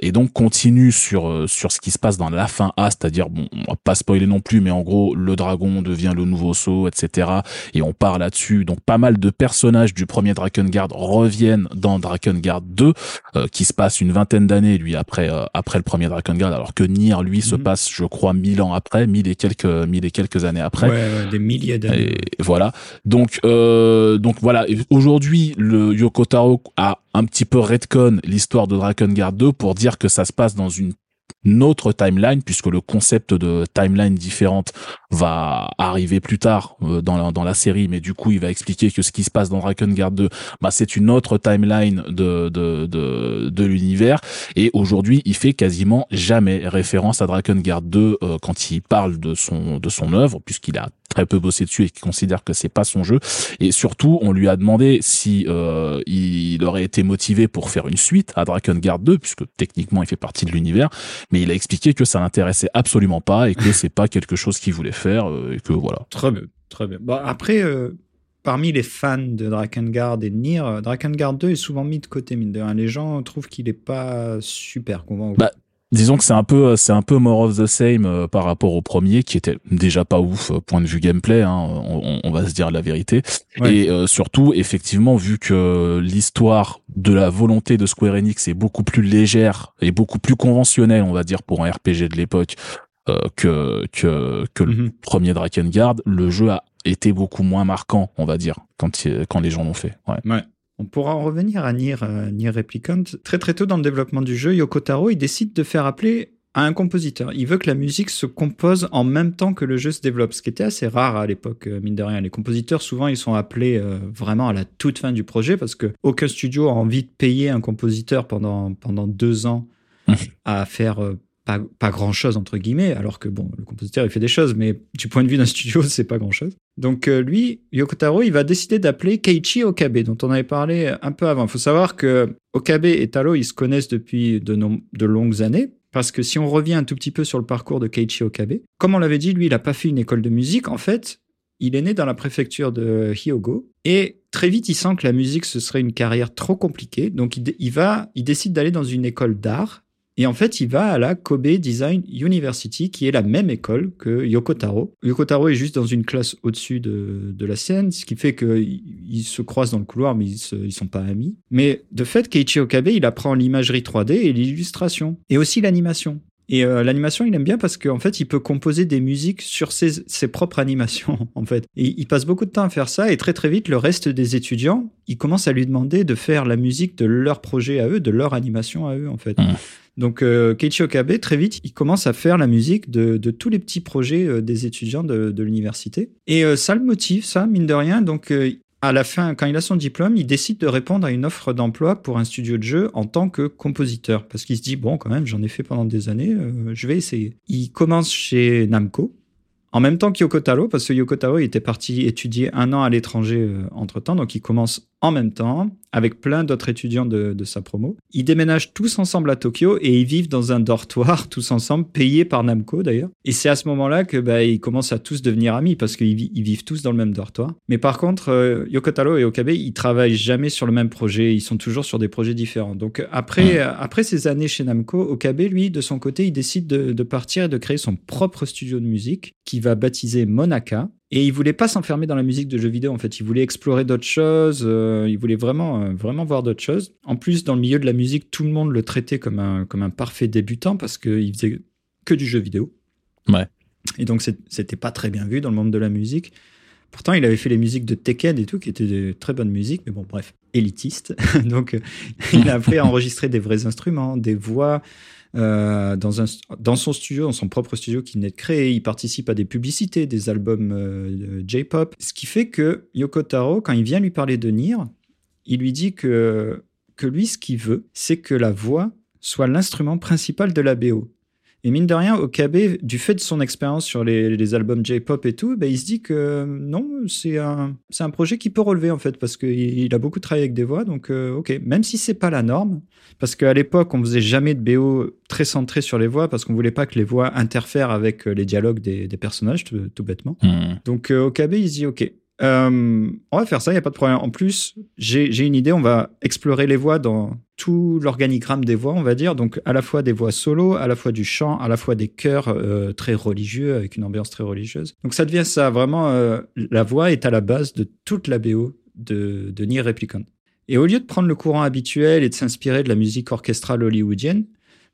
et donc continue sur sur ce qui se passe dans la fin A, c'est-à-dire bon on va pas spoiler non plus, mais en gros le dragon devient le nouveau saut, etc. Et on part là-dessus. Donc pas mal de personnages du premier Drakengard reviennent dans Drakengard 2, euh, qui se passe une vingtaine d'années lui après euh, après le premier Drakengard, alors que Nier lui se mhm. passe, je crois, mille ans après, mille et quelques mille et quelques années après. Ouais, des milliers d'années. Voilà. Donc euh, donc voilà. Aujourd'hui, le Yoko Taro a un petit peu redcon l'histoire de Drakengard 2 pour dire que ça se passe dans une notre timeline, puisque le concept de timeline différente va arriver plus tard euh, dans, la, dans la série, mais du coup il va expliquer que ce qui se passe dans Drakengard 2, bah, c'est une autre timeline de, de, de, de l'univers, et aujourd'hui il fait quasiment jamais référence à Drakengard 2 euh, quand il parle de son, de son œuvre, puisqu'il a très peu bossé dessus et qui considère que c'est pas son jeu. Et surtout, on lui a demandé si euh, il aurait été motivé pour faire une suite à Drakengard 2, puisque techniquement il fait partie de l'univers, mais il a expliqué que ça l'intéressait absolument pas et que c'est pas quelque chose qu'il voulait faire euh, et que voilà. Très bien, très bien. Bon, après. Euh, parmi les fans de Drakengard et de Nier, Drakengard 2 est souvent mis de côté, mine de rien. Les gens trouvent qu'il est pas super convaincant. Bah, Disons que c'est un peu, c'est un peu more of the same euh, par rapport au premier, qui était déjà pas ouf euh, point de vue gameplay. Hein, on, on, va se dire la vérité. Et euh, surtout, effectivement, vu que l'histoire de la volonté de Square Enix est beaucoup plus légère et beaucoup plus conventionnelle, on va dire, pour un RPG de l'époque que que que le mhm. premier Drakengard, le jeu a été beaucoup moins marquant, on va dire, quand quand les gens l'ont fait. Ouais. ouais. On pourra en revenir à Nier, euh, Nier Replicant. Très très tôt dans le développement du jeu, Yoko Taro il décide de faire appeler à un compositeur. Il veut que la musique se compose en même temps que le jeu se développe, ce qui était assez rare à l'époque, euh, mine de rien. Les compositeurs, souvent, ils sont appelés euh, vraiment à la toute fin du projet parce que aucun studio a envie de payer un compositeur pendant, pendant deux ans à faire pas, pas grand chose entre guillemets, alors que bon, le compositeur il fait des choses, mais du point de vue d'un studio, c'est pas grand chose. Donc euh, lui, Yokotaro, il va décider d'appeler Keiichi Okabe, dont on avait parlé un peu avant. Il faut savoir que Okabe et Taro, ils se connaissent depuis de, de longues années. Parce que si on revient un tout petit peu sur le parcours de Keiichi Okabe, comme on l'avait dit, lui, il n'a pas fait une école de musique. En fait, il est né dans la préfecture de Hyogo et très vite, il sent que la musique ce serait une carrière trop compliquée. Donc, il, il va, il décide d'aller dans une école d'art et en fait, il va à la Kobe Design University, qui est la même école que Yokotaro. Yokotaro est juste dans une classe au-dessus de, de, la sienne, ce qui fait qu'ils se croisent dans le couloir, mais ils, ne sont pas amis. Mais de fait, Keiichi Okabe, il apprend l'imagerie 3D et l'illustration, et aussi l'animation. Et euh, l'animation, il aime bien parce qu'en fait, il peut composer des musiques sur ses, ses, propres animations, en fait. Et il passe beaucoup de temps à faire ça, et très très vite, le reste des étudiants, ils commencent à lui demander de faire la musique de leur projet à eux, de leur animation à eux, en fait. Mmh. Donc euh, Keiichi Okabe, très vite, il commence à faire la musique de, tous les petits projets euh, des étudiants de, l'université. Et euh, ça le motive, ça, mine de rien. Donc à la fin, quand il a son diplôme, il décide de répondre à une offre d'emploi pour un studio de jeu en tant que compositeur. Parce qu'il se dit, bon, quand même, j'en ai fait pendant des années, je vais essayer. Il commence chez Namco, en même temps qu'Yoko Taro, parce que Yoko Taro était parti étudier un an à l'étranger entre-temps, donc il commence en même temps avec plein d'autres étudiants de, sa promo. Ils déménagent tous ensemble à Tokyo et ils vivent dans un dortoir tous ensemble, payé par Namco d'ailleurs. Et c'est à ce moment-là que bah, ils commencent à tous devenir amis parce qu'ils vivent tous dans le même dortoir. Mais par contre, euh, Yokotaro et Okabe, ils travaillent jamais sur le même projet. Ils sont toujours sur des projets différents. Donc après, après ces années chez Namco, Okabe, lui, de son côté, il décide de, de partir et de créer son propre studio de musique qui va baptiser Monaka et il voulait pas s'enfermer dans la musique de jeux vidéo, en fait. Il voulait explorer d'autres choses. Euh, il voulait vraiment, euh, vraiment voir d'autres choses. En plus, dans le milieu de la musique, tout le monde le traitait comme un, comme un parfait débutant parce qu'il faisait que du jeu vidéo. Ouais. Et donc, c'était pas très bien vu dans le monde de la musique. Pourtant, il avait fait les musiques de Tekken et tout, qui étaient de très bonnes musiques, mais bon, bref, élitiste. donc, euh, il a appris à enregistrer des vrais instruments, des voix, euh, dans, un, dans son studio, dans son propre studio qui venait de créer. Il participe à des publicités, des albums euh, J-pop. Ce qui fait que Yoko Taro, quand il vient lui parler de Nier, il lui dit que, que lui, ce qu'il veut, c'est que la voix soit l'instrument principal de la BO. Et mine de rien, Okabe, du fait de son expérience sur les, albums J-pop et tout, bah, il se dit que non, c'est un, c'est un projet qui peut relever en fait, parce qu'il a beaucoup travaillé avec des voix, donc euh, ok, même si c'est pas la norme, parce qu'à l'époque, on faisait jamais de BO très centré sur les voix, parce qu'on voulait pas que les voix interfèrent avec euh, les dialogues des, personnages, tout, bêtement. Hmm. Donc euh, Okabe, il se dit ok, euh, on va faire ça, il n'y a pas de problème. En plus, j'ai une idée, on va explorer les voix dans tout l'organigramme des voix, on va dire. Donc, à la fois des voix solo, à la fois du chant, à la fois des chœurs euh, très religieux, avec une ambiance très religieuse. Donc, ça devient ça. Vraiment, euh, la voix est à la base de toute la BO de, de Nier Replicant. Et au lieu de prendre le courant habituel et de s'inspirer de la musique orchestrale hollywoodienne,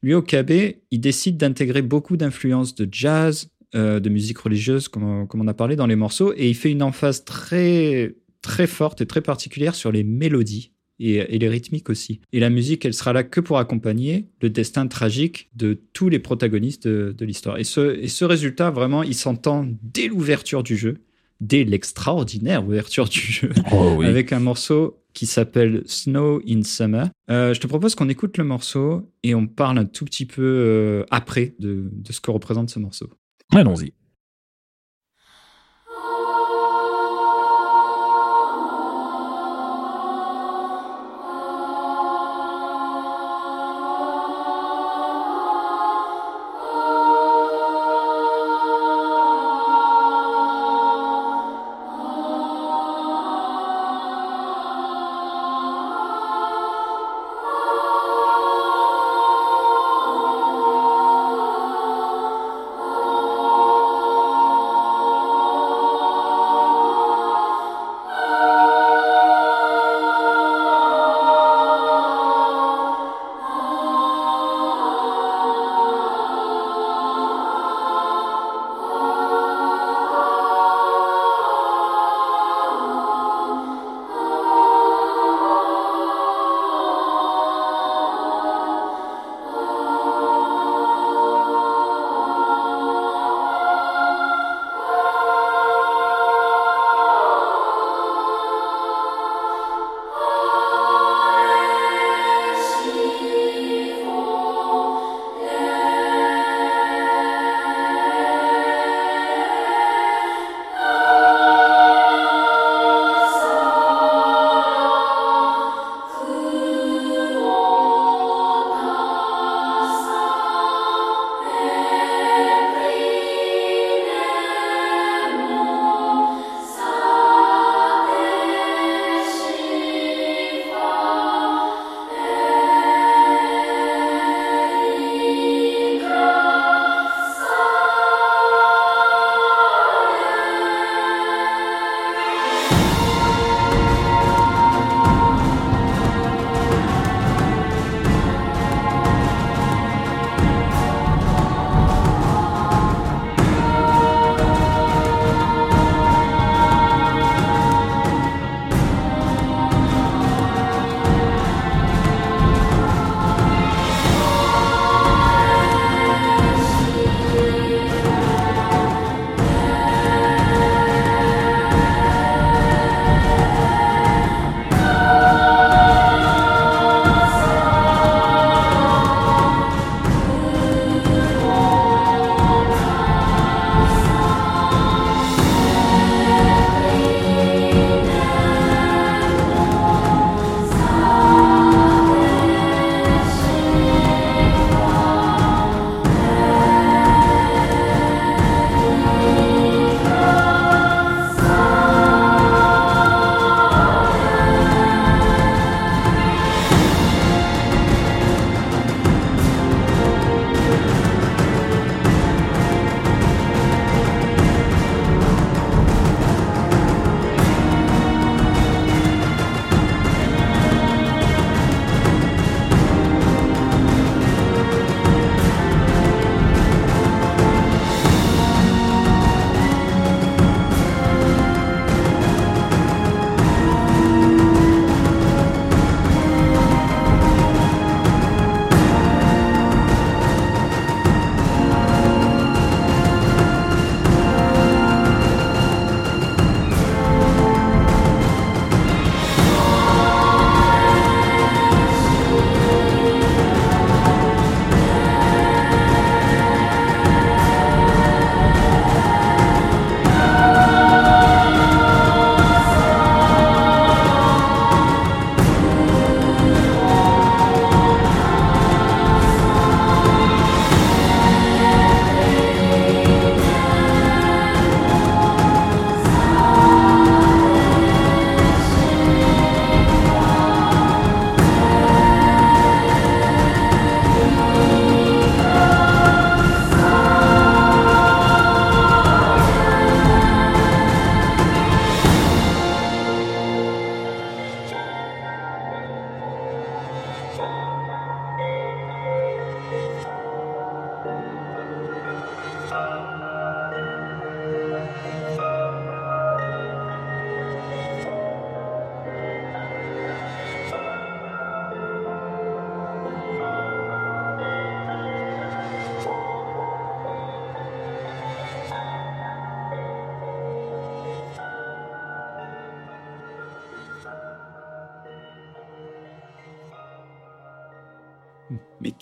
lui, KB, il décide d'intégrer beaucoup d'influences de jazz, euh, de musique religieuse, comme, on a parlé dans les morceaux, et il fait une emphase très, très forte et très particulière sur les mélodies et, les rythmiques aussi. Et la musique, elle sera là que pour accompagner le destin tragique de tous les protagonistes de, l'histoire. Et ce, et ce résultat, vraiment, il s'entend dès l'ouverture du jeu, dès l'extraordinaire ouverture du jeu, oh avec un morceau qui s'appelle Snow in Summer. Euh, je te propose qu'on écoute le morceau et on parle un tout petit peu euh, après de ce que représente ce morceau. Allons-y.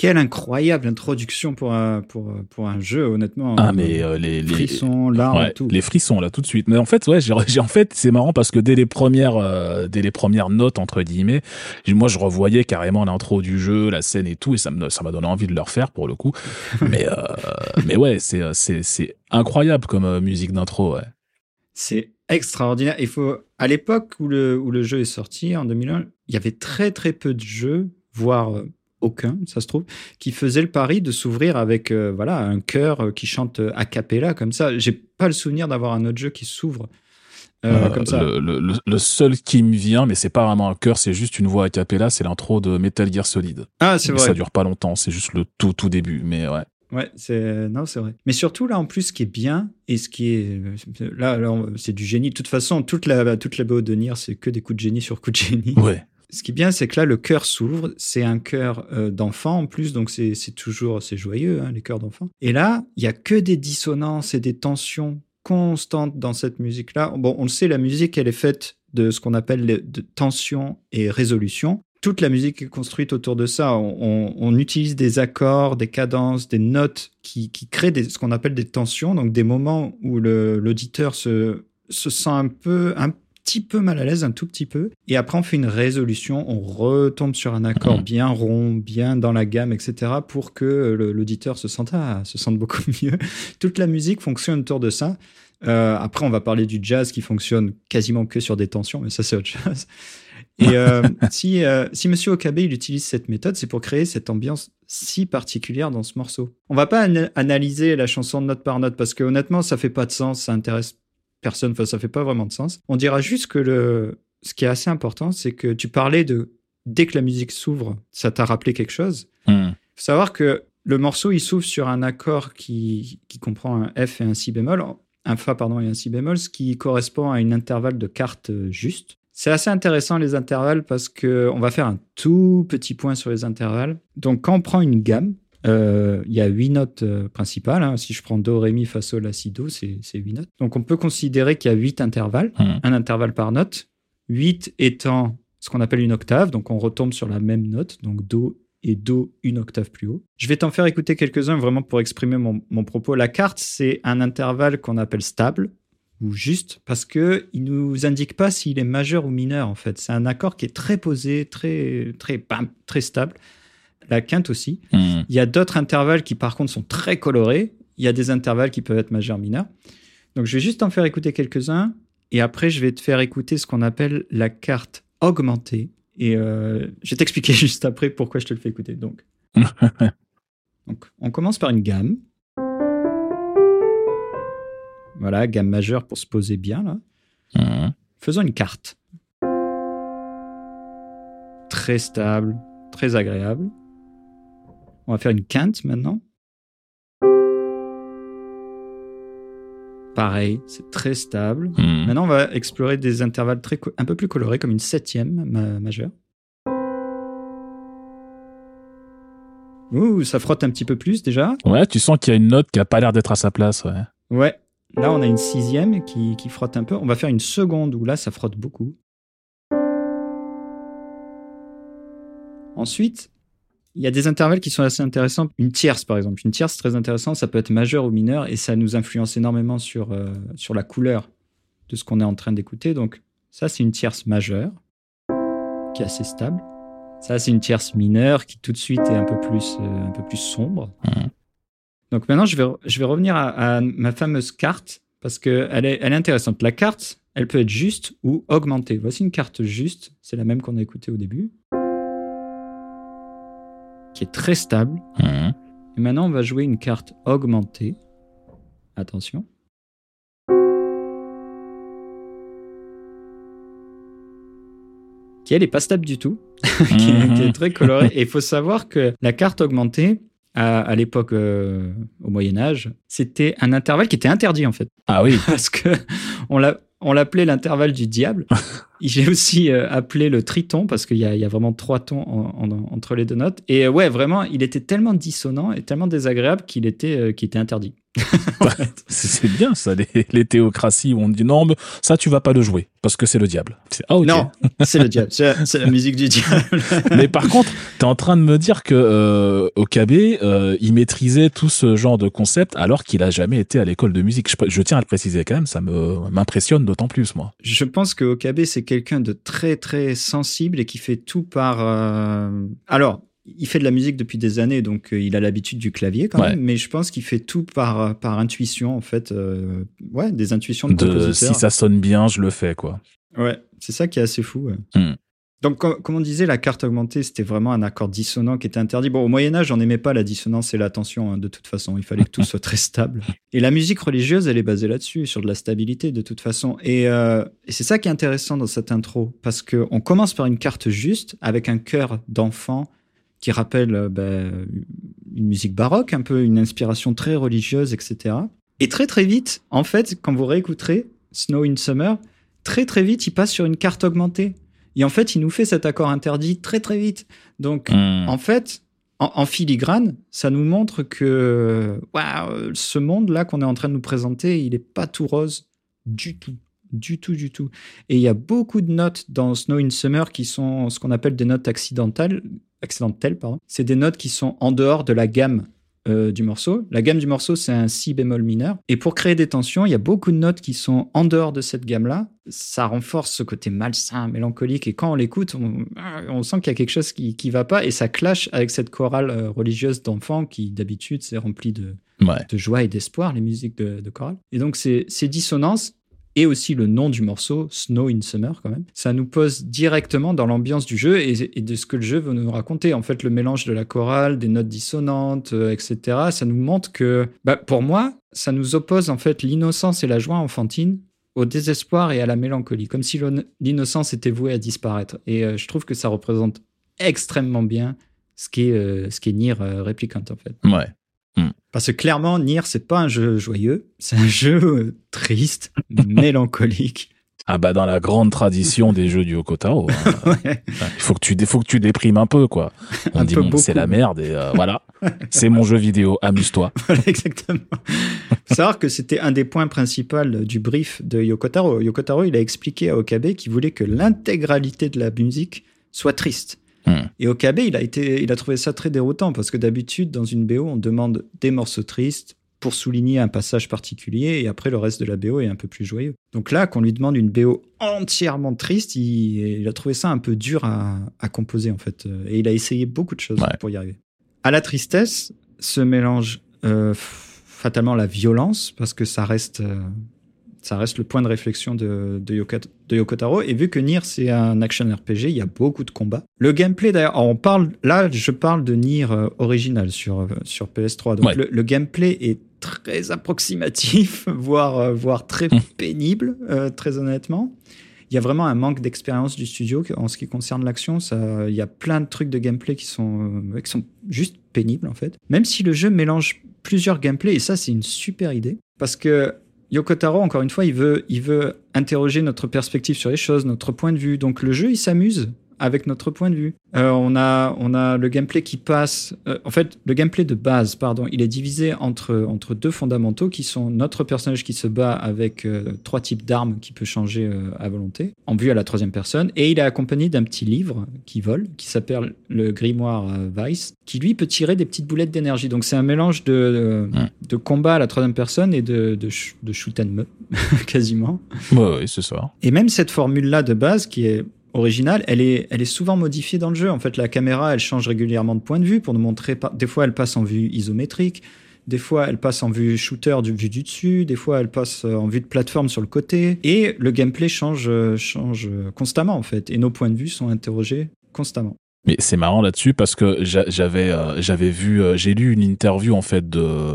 Quelle incroyable introduction pour un, pour, pour un jeu, honnêtement. Ah, mais euh, les, les frissons, là, ouais, tout. les frissons là tout de suite. Mais en fait, ouais, j'ai en fait, c'est marrant parce que dès les premières, euh, dès les premières notes entre guillemets, moi je revoyais carrément l'intro du jeu, la scène et tout, et ça me, ça m'a donné envie de le refaire pour le coup. mais, euh, mais ouais, c'est, euh, c'est, c'est incroyable comme musique d'intro. Ouais. C'est extraordinaire. Il faut, à l'époque où le, où le jeu est sorti, en 2001, il y avait très très peu de jeux, voire aucun, ça se trouve, qui faisaient le pari de s'ouvrir avec euh, voilà un chœur euh, qui chante a cappella comme ça. J'ai pas le souvenir d'avoir un autre jeu qui s'ouvre euh, Euh, comme ça. Le, le- le- le seul qui me vient, mais c'est pas vraiment un chœur, c'est juste une voix a cappella, c'est l'intro de Metal Gear Solid. Ah, c'est Mais vrai. Ça dure pas longtemps, c'est juste le tout tout début. Mais ouais. Ouais, c'est non, c'est vrai. Mais surtout là, en plus, ce qui est bien et ce qui est là, c'est du génie. De toute façon, toute la toute la BO de Nier, c'est que des coups de génie sur coups de génie. Ouais. Ce qui est bien, c'est que là, le cœur s'ouvre. C'est un cœur euh, d'enfant en plus, donc c'est toujours c'est joyeux, hein, les cœurs d'enfant. Et là, il y a que des dissonances et des tensions constantes dans cette musique-là. Bon, on le sait, la musique, elle est faite de ce qu'on appelle de tension et résolution. Toute la musique est construite autour de ça. On, utilise des accords, des cadences, des notes qui, qui créent ce qu'on appelle des tensions, donc des moments où l'auditeur se, se sent un peu, un petit peu mal à l'aise, un tout petit peu. Et après, on fait une résolution, on retombe sur un accord Mhm. bien rond, bien dans la gamme, etc., pour que le- l'auditeur se sente, ah, se sente beaucoup mieux. Toute la musique fonctionne autour de ça. Euh, après, on va parler du jazz qui fonctionne quasiment que sur des tensions, mais ça, c'est autre chose. Et euh, si, euh, si Monsieur Okabe il utilise cette méthode, c'est pour créer cette ambiance si particulière dans ce morceau. On va pas ana- analyser la chanson note par note parce que honnêtement, ça fait pas de sens, ça intéresse personne, enfin, ça fait pas vraiment de sens. On dira juste que le, ce qui est assez important, c'est que tu parlais de dès que la musique s'ouvre, ça t'a rappelé quelque chose. Hmm. faut savoir que le morceau il s'ouvre sur un accord qui, qui comprend un F et un Si bémol, un Fa pardon et un Si bémol, ce qui correspond à une intervalle de quarte euh, juste. C'est assez intéressant les intervalles parce que on va faire un tout petit point sur les intervalles. Donc quand on prend une gamme, euh, il y a huit notes euh, principales. hein. Si je prends Do, Ré, Mi, Fa, Sol, La, Si, Do, c'est huit notes. Donc on peut considérer qu'il y a huit intervalles, Hmm. un intervalle par note. 8 étant ce qu'on appelle une octave, donc on retombe sur la même note, donc Do et Do une octave plus haut. Je vais t'en faire écouter quelques-uns vraiment pour exprimer mon, mon propos. La carte, c'est un intervalle qu'on appelle stable ou juste parce que il nous indique pas s'il est majeur ou mineur en fait. C'est un accord qui est très posé, très très bam, très stable. La quinte aussi. Hmm. Il y a d'autres intervalles qui, par contre, sont très colorés. Il y a des intervalles qui peuvent être majeurs, mineurs. Donc, je vais juste en faire écouter quelques-uns. Et après, je vais te faire écouter ce qu'on appelle la carte augmentée. Et euh, je vais t'expliquer juste après pourquoi je te le fais écouter. Donc, donc on commence par une gamme. Voilà, gamme majeure pour se poser bien, là. Hmm. Faisons une carte. Très stable, très agréable. On va faire une quinte maintenant. Pareil, c'est très stable. Hmm. Maintenant, on va explorer des intervalles très un peu plus colorés, comme une septième ma- majeure. Ouh, ça frotte un petit peu plus déjà. Ouais, tu sens qu'il y a une note qui a pas l'air d'être à sa place. Ouais. Ouais, là on a une sixième qui, qui frotte un peu. On va faire une seconde où là ça frotte beaucoup. Ensuite, il y a des intervalles qui sont assez intéressants. Une tierce par exemple. Une tierce très intéressant, ça peut être majeur ou mineur et ça nous influence énormément sur, euh, sur la couleur de ce qu'on est en train d'écouter. Donc ça c'est une tierce majeure qui est assez stable. Ça c'est une tierce mineure qui tout de suite est un peu plus, euh, un peu plus sombre. Donc maintenant, je vais, je vais revenir à, à ma fameuse carte parce qu'elle est, elle est intéressante. La carte, elle peut être juste ou augmentée. Voici une carte juste, c'est la même qu'on a écoutée au début, qui est très stable. Hmm. Et maintenant, on va jouer une carte augmentée. Attention. Qui elle est pas stable du tout, qui, est, qui est très colorée. Et il faut savoir que la carte augmentée, à, à l'époque, euh, au Moyen Âge, c'était un intervalle qui était interdit en fait, Ah oui. parce que on l'appelait l'intervalle du diable. J'ai aussi appelé le triton parce qu'il y, y, a vraiment trois tons entre les deux notes. Et ouais, vraiment, il était tellement dissonant et tellement désagréable qu'il était, était interdit. c'est bien ça, les, théocraties où on dit non, mais ça tu vas pas le jouer parce que c'est le diable. Ah, Non, c'est le diable, c'est la musique du diable. mais par contre, tu es en train de me dire que euh, euh, il maîtrisait tout ce genre de concept alors qu'il a jamais été à l'école de musique. Je, tiens à le préciser quand même, ça me m'impressionne d'autant plus moi. Je pense que Okabe c'est quelqu'un de très très sensible et qui fait tout par. Euh... Alors il fait de la musique depuis des années, donc euh, il a l'habitude du clavier quand même, mais je pense qu'il fait tout par, par intuition, en fait. Euh, ouais, des intuitions de, de Si ça sonne bien, je le fais, quoi. Ouais, c'est ça qui est assez fou. Hmm. Donc, comme, on disait, la carte augmentée, c'était vraiment un accord dissonant qui était interdit. Bon, au Moyen-Âge, on n'aimait pas la dissonance et la tension, hein, de toute façon. Il fallait que tout soit très stable. Et la musique religieuse, elle est basée là-dessus, sur de la stabilité, de toute façon. Et, euh, et c'est ça qui est intéressant dans cette intro, parce qu'on commence par une carte juste, avec un cœur d'enfant qui rappelle euh, ben, une musique baroque, un peu une inspiration très religieuse, etc. Et très très vite, en fait, quand vous réécouterez Snow in Summer, très très vite, il passe sur une carte augmentée. Et en fait, il nous fait cet accord interdit très très vite. Donc, hmm. en fait, en, filigrane, ça nous montre que ce monde-là qu'on est en train de nous présenter, il n'est pas tout rose du tout. Du tout, du tout. Et il y a beaucoup de notes dans Snow in Summer qui sont ce qu'on appelle des notes accidentales, accidentelles, pardon. C'est des notes qui sont en dehors de la gamme euh, du morceau. La gamme du morceau, c'est un si bémol mineur. Et pour créer des tensions, il y a beaucoup de notes qui sont en dehors de cette gamme-là. Ça renforce ce côté malsain, mélancolique. Et quand on l'écoute, on, sent qu'il y a quelque chose qui ne va pas. Et ça clash avec cette chorale euh, religieuse d'enfants qui, d'habitude, c'est rempli de, de joie et d'espoir, les musiques de, de chorale. Et donc, ces, ces dissonances, et aussi le nom du morceau, Snow in Summer quand même. Ça nous pose directement dans l'ambiance du jeu et, de ce que le jeu veut nous raconter. En fait, le mélange de la chorale, des notes dissonantes, euh, etc., ça nous montre que, bah, pour moi, ça nous oppose en fait l'innocence et la joie enfantine au désespoir et à la mélancolie, comme si l'innocence était vouée à disparaître. Et euh, je trouve que ça représente extrêmement bien ce qu'est euh, Nier Replicant en fait. Ouais. Hmm. Parce que clairement, Nier, c'est pas un jeu joyeux, c'est un jeu triste, mélancolique. Ah bah dans la grande tradition des jeux du Okotaro. Hein. Il faut que tu faut que tu déprimes un peu quoi. On dit bon, c'est la merde et euh, voilà. c'est mon jeu vidéo, amuse-toi. Voilà exactement. Faut savoir que c'était un des points principaux du brief de Yokotaro. Yokotaro, il a expliqué à Okabe qu'il voulait que l'intégralité de la musique soit triste. Hmm. Et au KB, il a, été, il a trouvé ça très déroutant parce que d'habitude, dans une BO, on demande des morceaux tristes pour souligner un passage particulier et après le reste de la BO est un peu plus joyeux. Donc là, qu'on lui demande une BO entièrement triste, il, a trouvé ça un peu dur à, composer en fait. Et il a essayé beaucoup de choses pour y arriver. À la tristesse se mélange euh, fatalement la violence parce que ça reste. Euh, ça reste le point de réflexion de, de, Yoko, Et vu que Nier, c'est un action RPG, il y a beaucoup de combats. Le gameplay, d'ailleurs, on parle, là, je parle de Nier euh, original sur, euh, sur PS3. Donc, le, gameplay est très approximatif, voire, euh, voire très hmm. pénible, très honnêtement. Il y a vraiment un manque d'expérience du studio en ce qui concerne l'action. Il y a plein de trucs de gameplay qui sont, qui sont juste pénibles, en fait. Même si le jeu mélange plusieurs gameplays, et ça, c'est une super idée. Parce que Yoko Taro, encore une fois, il veut, il veut interroger notre perspective sur les choses, notre point de vue. Donc le jeu, il s'amuse avec notre point de vue. Euh, on, a, on a le gameplay qui passe. Euh, en fait, le gameplay de base, pardon, il est divisé entre, entre deux fondamentaux qui sont notre personnage qui se bat avec euh, trois types d'armes qui peut changer à volonté, en vue à la troisième personne, et il est accompagné d'un petit livre qui vole, qui s'appelle le grimoire Vice, qui lui peut tirer des petites boulettes d'énergie. Donc c'est un mélange de, de combat à la troisième personne et de, de, de shoot and me, quasiment. Ouais, oui, c'est ça. Et même cette formule-là de base qui est originale, elle est, elle est souvent modifiée dans le jeu. En fait, la caméra, elle change régulièrement de point de vue pour nous montrer. Des fois, elle passe en vue isométrique. Des fois, elle passe en vue shooter du vue du dessus. Des fois, elle passe euh, en vue de plateforme sur le côté. Et le gameplay change, euh, change constamment, en fait. Et nos points de vue sont interrogés constamment. Mais c'est marrant là-dessus parce que j'avais, euh, j'avais vu, j'ai lu une interview, en fait, de,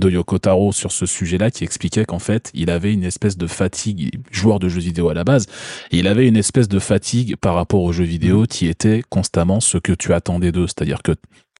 de Yoko Taro sur ce sujet-là qui expliquait qu'en fait, il avait une espèce de fatigue, joueur de jeux vidéo à la base, et il avait une espèce de fatigue par rapport aux jeux vidéo mm. qui était constamment ce que tu attendais d'eux. C'est-à-dire que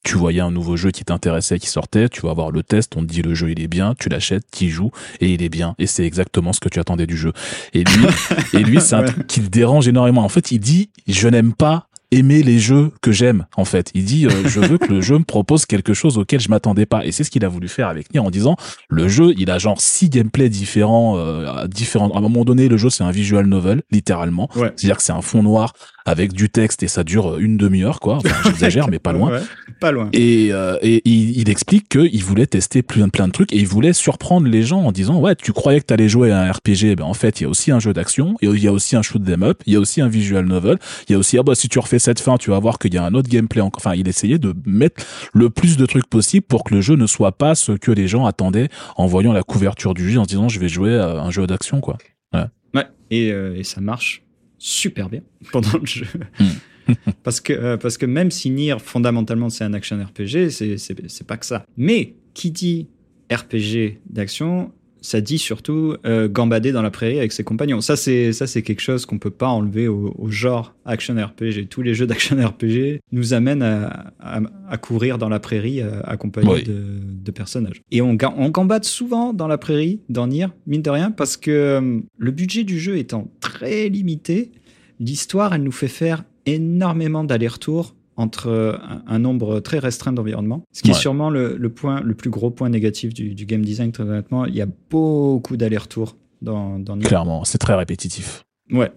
tu voyais un nouveau jeu qui t'intéressait, qui sortait, tu vas voir le test, on te dit le jeu il est bien, tu l'achètes, tu y joues et il est bien. Et c'est exactement ce que tu attendais du jeu. Et lui, et lui, c'est un truc qui le dérange énormément. En fait, il dit, je n'aime pas aimer les jeux que j'aime en fait. Il dit euh, je veux que le jeu me propose quelque chose auquel je m'attendais pas. Et c'est ce qu'il a voulu faire avec Nier en disant le jeu il a genre six gameplays différents euh, différents à un moment donné le jeu c'est un visual novel littéralement. C'est-à-dire que c'est un fond noir avec du texte et ça dure une demi-heure quoi. Enfin, j'exagère mais pas loin. pas loin. Et, euh, et il, il explique qu'il voulait tester plein plein de trucs et il voulait surprendre les gens en disant ouais tu croyais que t'allais jouer à un RPG ben en fait il y a aussi un jeu d'action il y a aussi un shoot them up il y a aussi un visual novel il y a aussi ah bah si tu refais cette fin tu vas voir qu'il y a un autre gameplay enfin il essayait de mettre le plus de trucs possible pour que le jeu ne soit pas ce que les gens attendaient en voyant la couverture du jeu en disant je vais jouer à un jeu d'action quoi. Ouais. ouais. Et, euh, et ça marche super bien pendant le jeu. Hmm. parce, que, euh, parce que même si Nier, fondamentalement, c'est un action RPG, c'est pas que ça. Mais qui dit RPG d'action ça dit surtout euh, gambader dans la prairie avec ses compagnons. Ça, c'est ça, c'est quelque chose qu'on peut pas enlever au, genre action RPG. Tous les jeux d'action RPG nous amènent à, à, courir dans la prairie euh, accompagnés de, de, personnages. Et on, on gambade souvent dans la prairie, dans Nier, mine de rien, parce que euh, le budget du jeu étant très limité, l'histoire, elle nous fait faire énormément d'allers-retours entre un, nombre très restreint d'environnements. Ce qui est sûrement le, point, le plus gros point négatif du, game design, très honnêtement. Il y a beaucoup d'allers-retours dans, dans Clairement, c'est très répétitif. Ouais.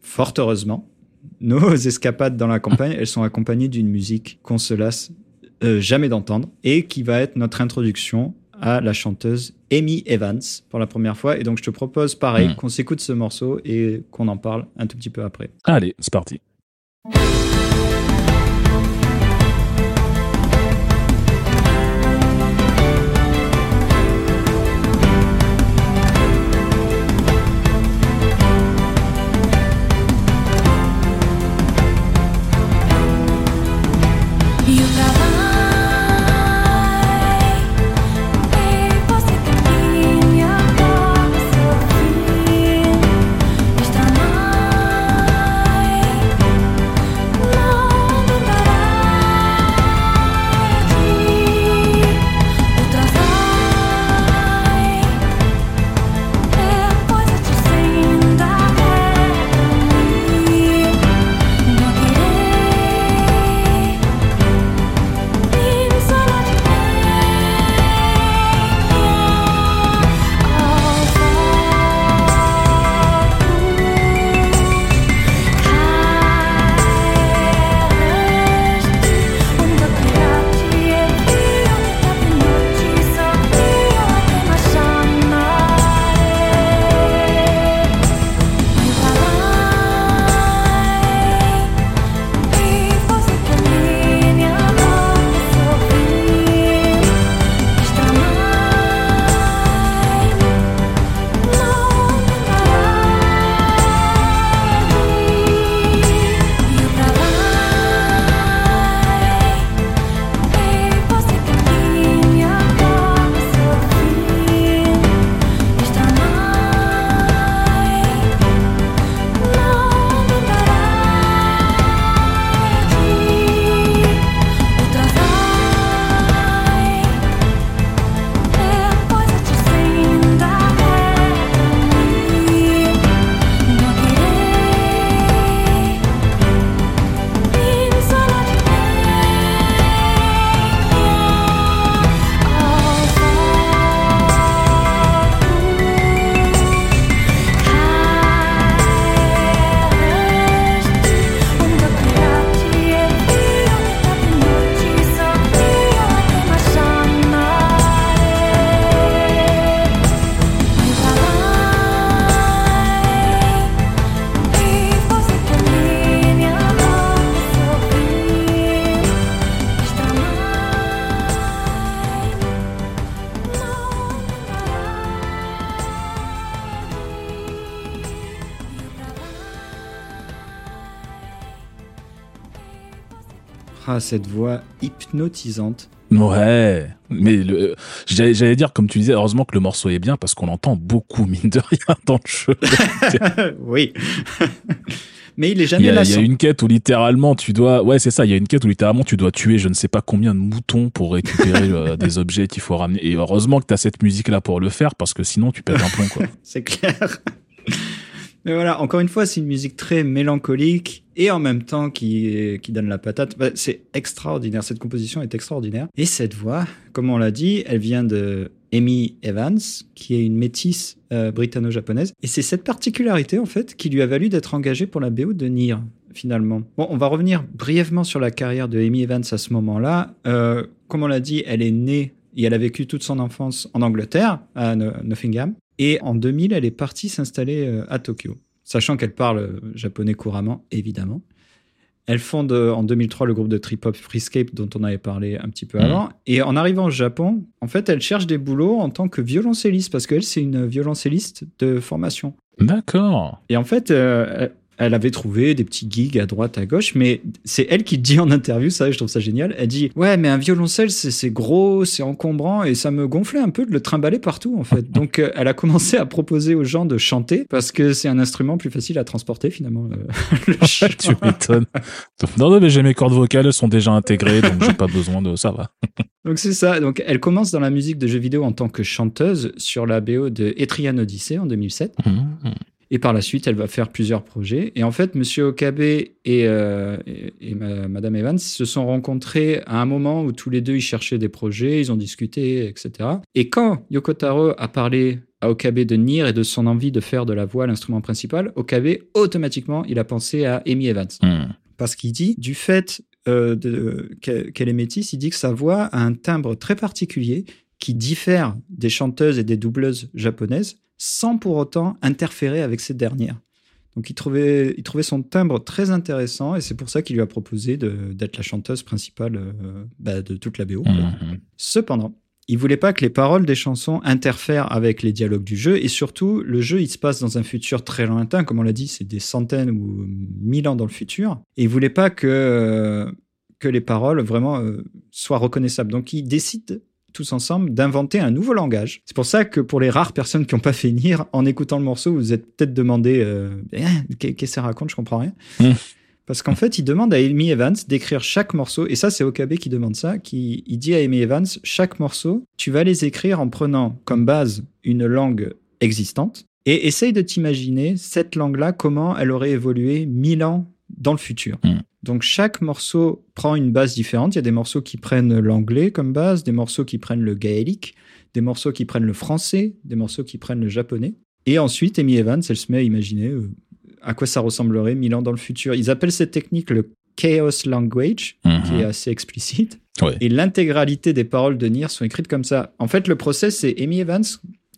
Fort heureusement, nos escapades dans la campagne, elles sont accompagnées d'une musique qu'on se lasse euh, jamais d'entendre et qui va être notre introduction à la chanteuse Amy Evans pour la première fois. Et donc, je te propose, pareil, hmm. qu'on s'écoute ce morceau et qu'on en parle un tout petit peu après. Allez, c'est parti. Cette voix hypnotisante. Ouais, mais j'allais dire, comme tu disais, heureusement que le morceau est bien parce qu'on entend beaucoup, mine de rien, dans le jeu. oui. Mais il est jamais là. Il y a une quête où littéralement tu dois, ouais, c'est ça. Il y a une quête où littéralement tu dois tuer je ne sais pas combien de moutons pour récupérer euh, des objets qu'il faut ramener. Et heureusement que tu as cette musique là pour le faire parce que sinon tu pètes un plomb, quoi. c'est clair. Mais voilà, encore une fois, c'est une musique très mélancolique et en même temps qui, qui donne la patate. Bah, c'est extraordinaire, cette composition est extraordinaire. Et cette voix, comme on l'a dit, elle vient de Amy Evans, qui est une métisse euh, britanno-japonaise. Et c'est cette particularité, en fait, qui lui a valu d'être engagée pour la BO de Nier, finalement. Bon, on va revenir brièvement sur la carrière de Amy Evans à ce moment-là. Euh, comme on l'a dit, elle est née et elle a vécu toute son enfance en Angleterre, à Nottingham. Et en 2000, elle est partie s'installer euh, à Tokyo, sachant qu'elle parle euh, japonais couramment, évidemment. Elle fonde euh, en 2003 le groupe de trip-hop Freescape dont on avait parlé un petit peu mmh. avant. Et en arrivant au Japon, en fait, elle cherche des boulots en tant que violoncelliste parce qu'elle, c'est une violoncelliste de formation. D'accord. Et en fait, elle avait trouvé des petits gigs à droite, à gauche, mais c'est elle qui dit en interview, ça, je trouve ça génial. Elle dit Ouais, mais un violoncelle, c'est gros, c'est encombrant, et ça me gonflait un peu de le trimballer partout, en fait. Donc, euh, elle a commencé à proposer aux gens de chanter, parce que c'est un instrument plus facile à transporter, finalement. Euh, tu m'étonnes. Non, non, mais j'ai mes cordes vocales, elles sont déjà intégrées, donc j'ai pas besoin de. Ça va. donc, c'est ça. Donc, elle commence dans la musique de jeux vidéo en tant que chanteuse sur la BO de Etrian Odyssey en 2007. Et par la suite, elle va faire plusieurs projets. Et en fait, Monsieur Okabe et, euh, et, Madame Evans se sont rencontrés à un moment où tous les deux, ils cherchaient des projets, ils ont discuté, etc. Et quand Yoko Taro a parlé à Okabe de Nier et de son envie de faire de la voix l'instrument principal, Okabe, automatiquement, il a pensé à Amy Evans. Hmm. Parce qu'il dit, du fait euh, qu'elle est métisse, il dit que sa voix a un timbre très particulier qui diffère des chanteuses et des doubleuses japonaises sans pour autant interférer avec ces dernières. Donc il trouvait, il trouvait son timbre très intéressant et c'est pour ça qu'il lui a proposé d'être la chanteuse principale euh, bah, de toute la BO. Mhm. Cependant, il voulait pas que les paroles des chansons interfèrent avec les dialogues du jeu et surtout le jeu il se passe dans un futur très lointain comme on l'a dit c'est des centaines ou mille ans dans le futur et il voulait pas que que les paroles vraiment euh, soient reconnaissables donc il décide tous ensemble d'inventer un nouveau langage. C'est pour ça que pour les rares personnes qui n'ont pas fait Nier, en écoutant le morceau, vous êtes peut-être demandé euh, eh, qu'est-ce que ça raconte, je comprends rien. Hmm. Parce qu'en fait, il demande à Amy Evans d'écrire chaque morceau, et ça, c'est Okabe qui demande ça, qui il dit à Amy Evans, chaque morceau, tu vas les écrire en prenant comme base une langue existante, et essaye de t'imaginer cette langue-là, comment elle aurait évolué mille ans dans le futur. Hmm. Donc chaque morceau prend une base différente. Il y a des morceaux qui prennent l'anglais comme base, des morceaux qui prennent le gaélique, des morceaux qui prennent le français, des morceaux qui prennent le japonais. Et ensuite, Amy Evans, elle se met à imaginer euh, à quoi ça ressemblerait mille ans dans le futur. Ils appellent cette technique le chaos language, qui est mhm. assez explicite. Et l'intégralité des paroles de Nier sont écrites comme ça. En fait, le process, c'est Amy Evans,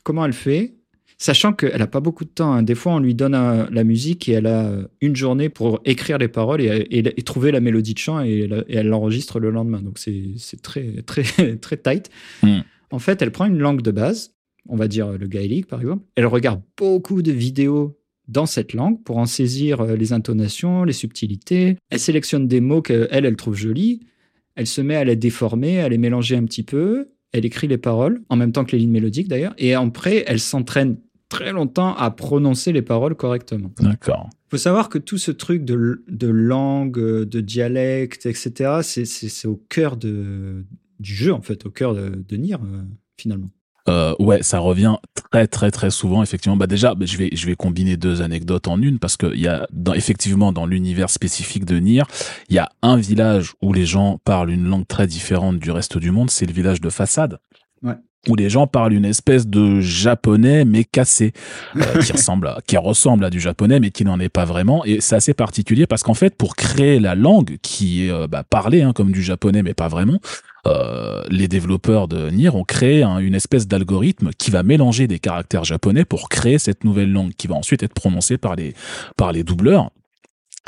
comment elle fait? Sachant qu'elle n'a pas beaucoup de temps. Hein. Des fois, on lui donne la musique et elle a une journée pour écrire les paroles et, trouver la mélodie de chant et, elle l'enregistre le lendemain. Donc, c'est très, très, très tight. Hmm. En fait, elle prend une langue de base, on va dire le gaélique par exemple. Elle regarde beaucoup de vidéos dans cette langue pour en saisir euh, les intonations, les subtilités. Elle sélectionne des mots qu'elle, elle trouve jolis. Elle se met à les déformer, à les mélanger un petit peu. Elle écrit les paroles, en même temps que les lignes mélodiques d'ailleurs. Et après, elle s'entraîne très longtemps à prononcer les paroles correctement. D'accord. Il faut savoir que tout ce truc de, langue, de dialecte, etc., c'est au cœur de, du jeu, en fait, au cœur de, de Nier, euh, finalement. Euh, ouais, ça revient très très très souvent effectivement. Bah déjà, je vais je vais combiner deux anecdotes en une parce que il y a dans, effectivement dans l'univers spécifique de Nier, il y a un village où les gens parlent une langue très différente du reste du monde, c'est le village de Façade. Ouais où les gens parlent une espèce de japonais mais cassé, euh, qui ressemble, à, qui ressemble à du japonais mais qui n'en est pas vraiment. Et c'est assez particulier parce qu'en fait, pour créer la langue qui est euh, bah, parlée hein, comme du japonais mais pas vraiment, euh, les développeurs de Nier ont créé une espèce d'algorithme qui va mélanger des caractères japonais pour créer cette nouvelle langue qui va ensuite être prononcée par les par les doubleurs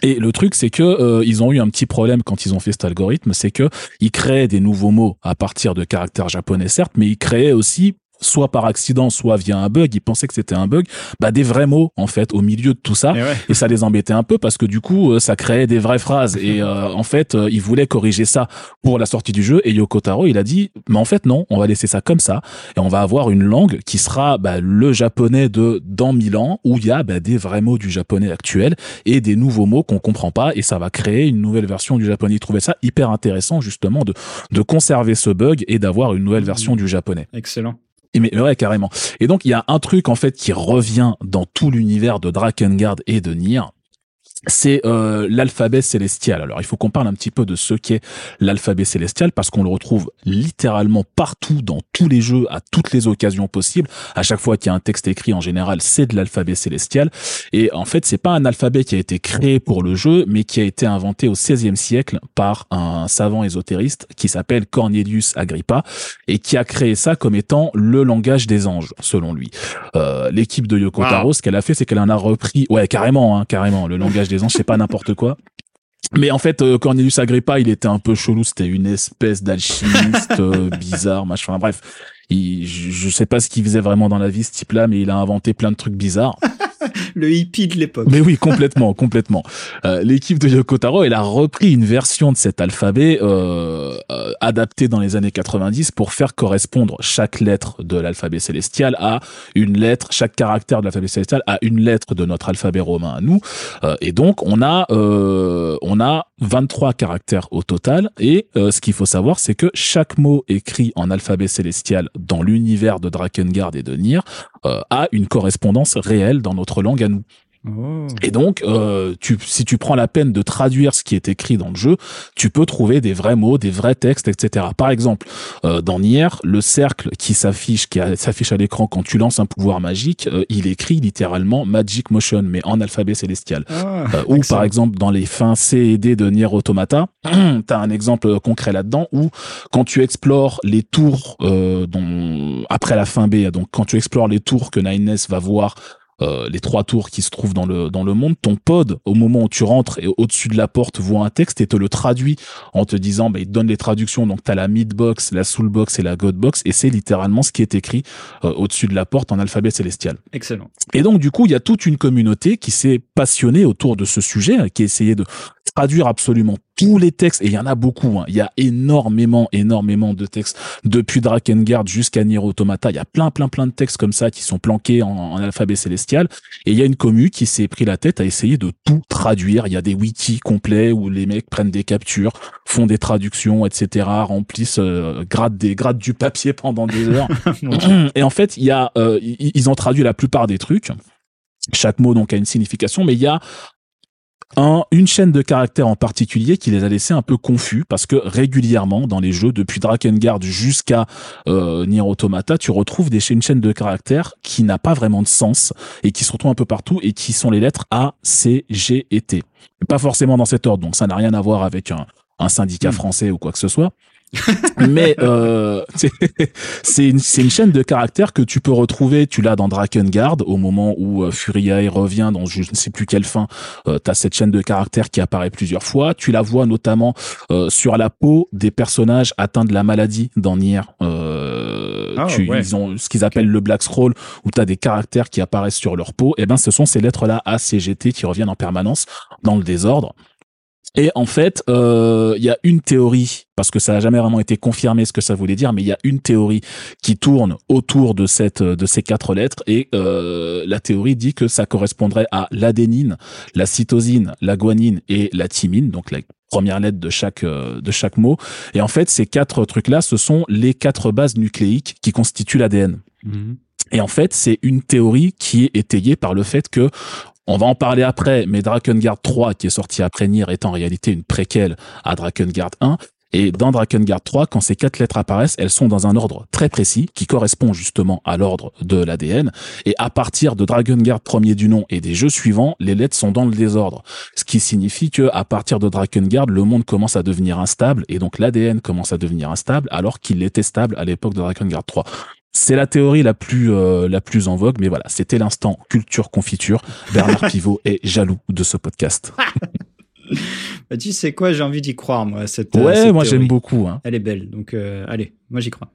et le truc, c'est que euh, ils ont eu un petit problème quand ils ont fait cet algorithme, c'est que ils créaient des nouveaux mots à partir de caractères japonais, certes, mais ils créaient aussi soit par accident, soit via un bug, ils pensaient que c'était un bug, bah des vrais mots en fait au milieu de tout ça, et, ça les embêtait un peu parce que du coup ça créait des vraies phrases. Et en fait ils voulaient corriger ça pour la sortie du jeu. Et Yoko Taro il a dit mais en fait non, on va laisser ça comme ça. Et on va avoir une langue qui sera bah, le japonais de dans mille ans où il y a bah, des vrais mots du japonais actuel et des nouveaux mots qu'on comprend pas. Et ça va créer une nouvelle version du japonais. Il trouvait ça hyper intéressant justement de, de conserver ce bug et d'avoir une nouvelle version du japonais. Excellent. Et ouais, carrément. Et donc il y a un truc en fait qui revient dans tout l'univers de Drakengard et de Nier, c'est euh, l'alphabet célestial. Alors il faut qu'on parle un petit peu de ce qu'est l'alphabet célestial parce qu'on le retrouve littéralement partout dans tous les jeux à toutes les occasions possibles. À chaque fois qu'il y a un texte écrit en général, c'est de l'alphabet célestial et en fait, c'est pas un alphabet qui a été créé pour le jeu mais qui a été inventé au XVIe siècle par un savant ésotériste qui s'appelle Cornelius Agrippa et qui a créé ça comme étant le langage des anges selon lui. Euh, l'équipe de Yoko Taro, ce qu'elle a fait, c'est qu'elle en a repris ouais, carrément hein, carrément le langage des ans, c'est pas n'importe quoi. Mais en fait, euh, Cornelius Agrippa, il était un peu chelou. C'était une espèce d'alchimiste euh, bizarre, machin. Bref, je, je sais pas ce qu'il faisait vraiment dans la vie, ce type-là, mais il a inventé plein de trucs bizarres. le hippie de l'époque. Mais oui, complètement, complètement. Euh, L'équipe de Yoko Taro, elle a repris une version de cet alphabet euh, euh, adapté dans les années 90 pour faire correspondre chaque lettre de l'alphabet célestial à une lettre, chaque caractère de l'alphabet célestial à une lettre de notre alphabet romain à nous. Euh, et donc, on a euh, on a 23 caractères au total. Et euh, ce qu'il faut savoir, c'est que chaque mot écrit en alphabet célestial dans l'univers de Drakengard et de Nier a une correspondance réelle dans notre langue à nous. Oh. Et donc, euh, tu, si tu prends la peine de traduire ce qui est écrit dans le jeu, tu peux trouver des vrais mots, des vrais textes, etc. Par exemple, euh, dans Nier, le cercle qui s'affiche, qui s'affiche à l'écran quand tu lances un pouvoir magique, euh, il écrit littéralement Magic Motion, mais en alphabet célestial. Ah, euh, ou par exemple, dans les fins C et D de Nier Automata, t'as un exemple concret là-dedans où quand tu explores les tours, dont, après la fin B, donc quand tu explores les tours que Nines va voir euh, les trois tours qui se trouvent dans le dans le monde, ton pod au moment où tu rentres et au-dessus de la porte voit un texte et te le traduit en te disant bah il te donne les traductions donc tu as la mid box, la soul box et la god box et c'est littéralement ce qui est écrit euh, au-dessus de la porte en alphabet célestial. Excellent. Et donc du coup, il y a toute une communauté qui s'est passionnée autour de ce sujet qui a essayé de traduire absolument tous les textes, et il y en a beaucoup, hein. il y a énormément, énormément de textes, depuis Drakengard jusqu'à Nier Automata, il y a plein, plein, plein de textes comme ça qui sont planqués en, alphabet célestial, et il y a une commu qui s'est pris la tête à essayer de tout traduire, il y a des wikis complets où les mecs prennent des captures, font des traductions, etc., remplissent, euh, grattent des, grattent du papier pendant des heures, et en fait, il y a, euh, ils ont traduit la plupart des trucs, chaque mot donc a une signification, mais il y a un, une chaîne de caractères en particulier qui les a laissés un peu confus parce que régulièrement dans les jeux, depuis Drakengard jusqu'à euh, Nier Automata, tu retrouves des, une chaîne de caractères qui n'a pas vraiment de sens et qui se retrouvent un peu partout et qui sont les lettres A, C, G et T. Pas forcément dans cet ordre, donc ça n'a rien à voir avec un, un syndicat hmm. français ou quoi que ce soit. mais euh, c'est une, une, chaîne de caractères que tu peux retrouver. Tu l'as dans Drakengard au moment où euh, Furiae revient dans je ne sais plus quelle fin. Euh, tu as cette chaîne de caractères qui apparaît plusieurs fois. Tu la vois notamment euh, sur la peau des personnages atteints de la maladie dans Nier. Euh, ah, tu, Ils ont ce qu'ils appellent le Black Scroll où tu as des caractères qui apparaissent sur leur peau. Et eh ben ce sont ces lettres-là A, C, G, T qui reviennent en permanence dans le désordre. Et en fait, euh, il y a une théorie, parce que ça n'a jamais vraiment été confirmé ce que ça voulait dire, mais il y a une théorie qui tourne autour de cette de ces quatre lettres, et euh, la théorie dit que ça correspondrait à l'adénine, la cytosine, la guanine et la thymine, donc la première lettre de chaque euh, de chaque mot. Et en fait, ces quatre trucs-là, ce sont les quatre bases nucléiques qui constituent l'ADN. Mhm. Et en fait, c'est une théorie qui est étayée par le fait que on va en parler après, mais Drakengard 3, qui est sorti après Nier, est en réalité une préquelle à Drakengard 1. Et dans Drakengard 3, quand ces quatre lettres apparaissent, elles sont dans un ordre très précis qui correspond justement à l'ordre de l'ADN. Et à partir de Drakengard premier du nom et des jeux suivants, les lettres sont dans le désordre. Ce qui signifie que à partir de Drakengard, le monde commence à devenir instable et donc l'ADN commence à devenir instable alors qu'il était stable à l'époque de Drakengard 3. C'est la théorie la plus euh, la plus en vogue, mais voilà, c'était l'instant culture confiture. Bernard Pivot est jaloux de ce podcast. bah, tu sais quoi, j'ai envie d'y croire moi. Cette, ouais, moi j'aime beaucoup. Hein. Elle est belle, donc euh, allez, moi j'y crois.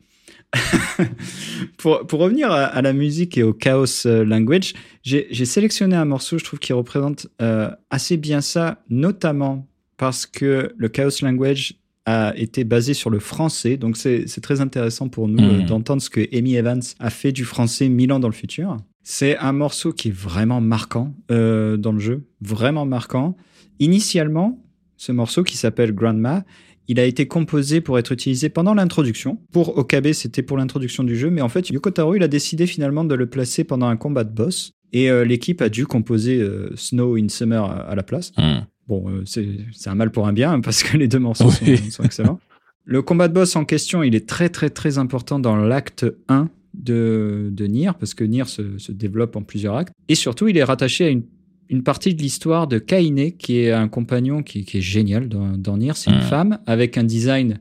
pour, pour revenir à, la musique et au chaos euh, language, j'ai sélectionné un morceau, je trouve, qui représente euh, assez bien ça, notamment parce que le chaos language a été basé sur le français. Donc, c'est très intéressant pour nous euh, hmm. d'entendre ce que Amy Evans a fait du français mille ans dans le futur. C'est un morceau qui est vraiment marquant dans le jeu, vraiment marquant. Initialement, ce morceau qui s'appelle Grandma, il a été composé pour être utilisé pendant l'introduction. Pour Okabe, c'était pour l'introduction du jeu, mais en fait, Yoko Taro, il a décidé finalement de le placer pendant un combat de boss. Et euh, l'équipe a dû composer euh, Snow in Summer à, la place. Hmm. Bon, euh, c'est un mal pour un bien, hein, parce que les deux morceaux sont, excellents. Le combat de boss en question, il est très très très important dans l'acte 1 de, de Nier, parce que Nier se, se, développe en plusieurs actes. Et surtout, il est rattaché à une une partie de l'histoire de Kaine, qui est un compagnon qui, est génial dans, Nier. C'est une femme avec un design,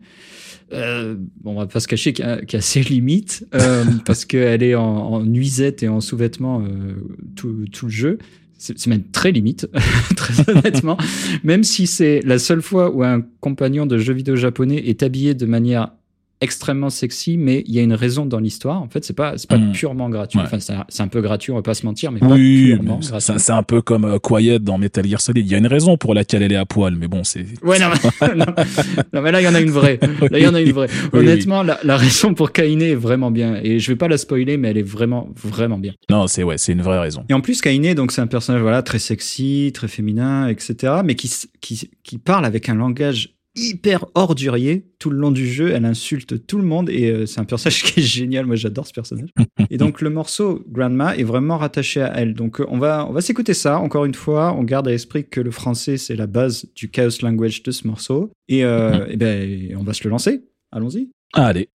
euh, on va pas se cacher, qui a, ses limites, euh, parce qu'elle est en, nuisette et en sous-vêtements euh, tout, tout, le jeu. C'est même très limite, très honnêtement. même si c'est la seule fois où un compagnon de jeu vidéo japonais est habillé de manière extrêmement sexy, mais il y a une raison dans l'histoire. En fait, c'est pas pas mm. purement gratuit. Enfin, c'est un peu gratuit, on va pas se mentir, mais pas purement gratuit. C'est un peu comme euh, Quiet dans Metal Gear Solid. Il y a une raison pour laquelle elle est à poil, mais bon, c'est. Ouais, non, non, mais là, il y en a une vraie. Là, il y en a une vraie. Honnêtement, la, la, raison pour Kaine est vraiment bien. Et je vais pas la spoiler, mais elle est vraiment, vraiment bien. Non, c'est ouais, c'est une vraie raison. Et en plus, Kaine, donc c'est un personnage voilà très sexy, très féminin, etc., mais qui qui qui parle avec un langage hyper ordurier tout le long du jeu. Elle insulte tout le monde et euh, c'est un personnage qui est génial. Moi, j'adore ce personnage. et donc, le morceau Grandma est vraiment rattaché à elle. Donc, euh, on va, on va s'écouter ça. Encore une fois, on garde à l'esprit que le français, c'est la base du chaos language de ce morceau. Et, euh, et ben, on va se le lancer. Allons-y. Allez.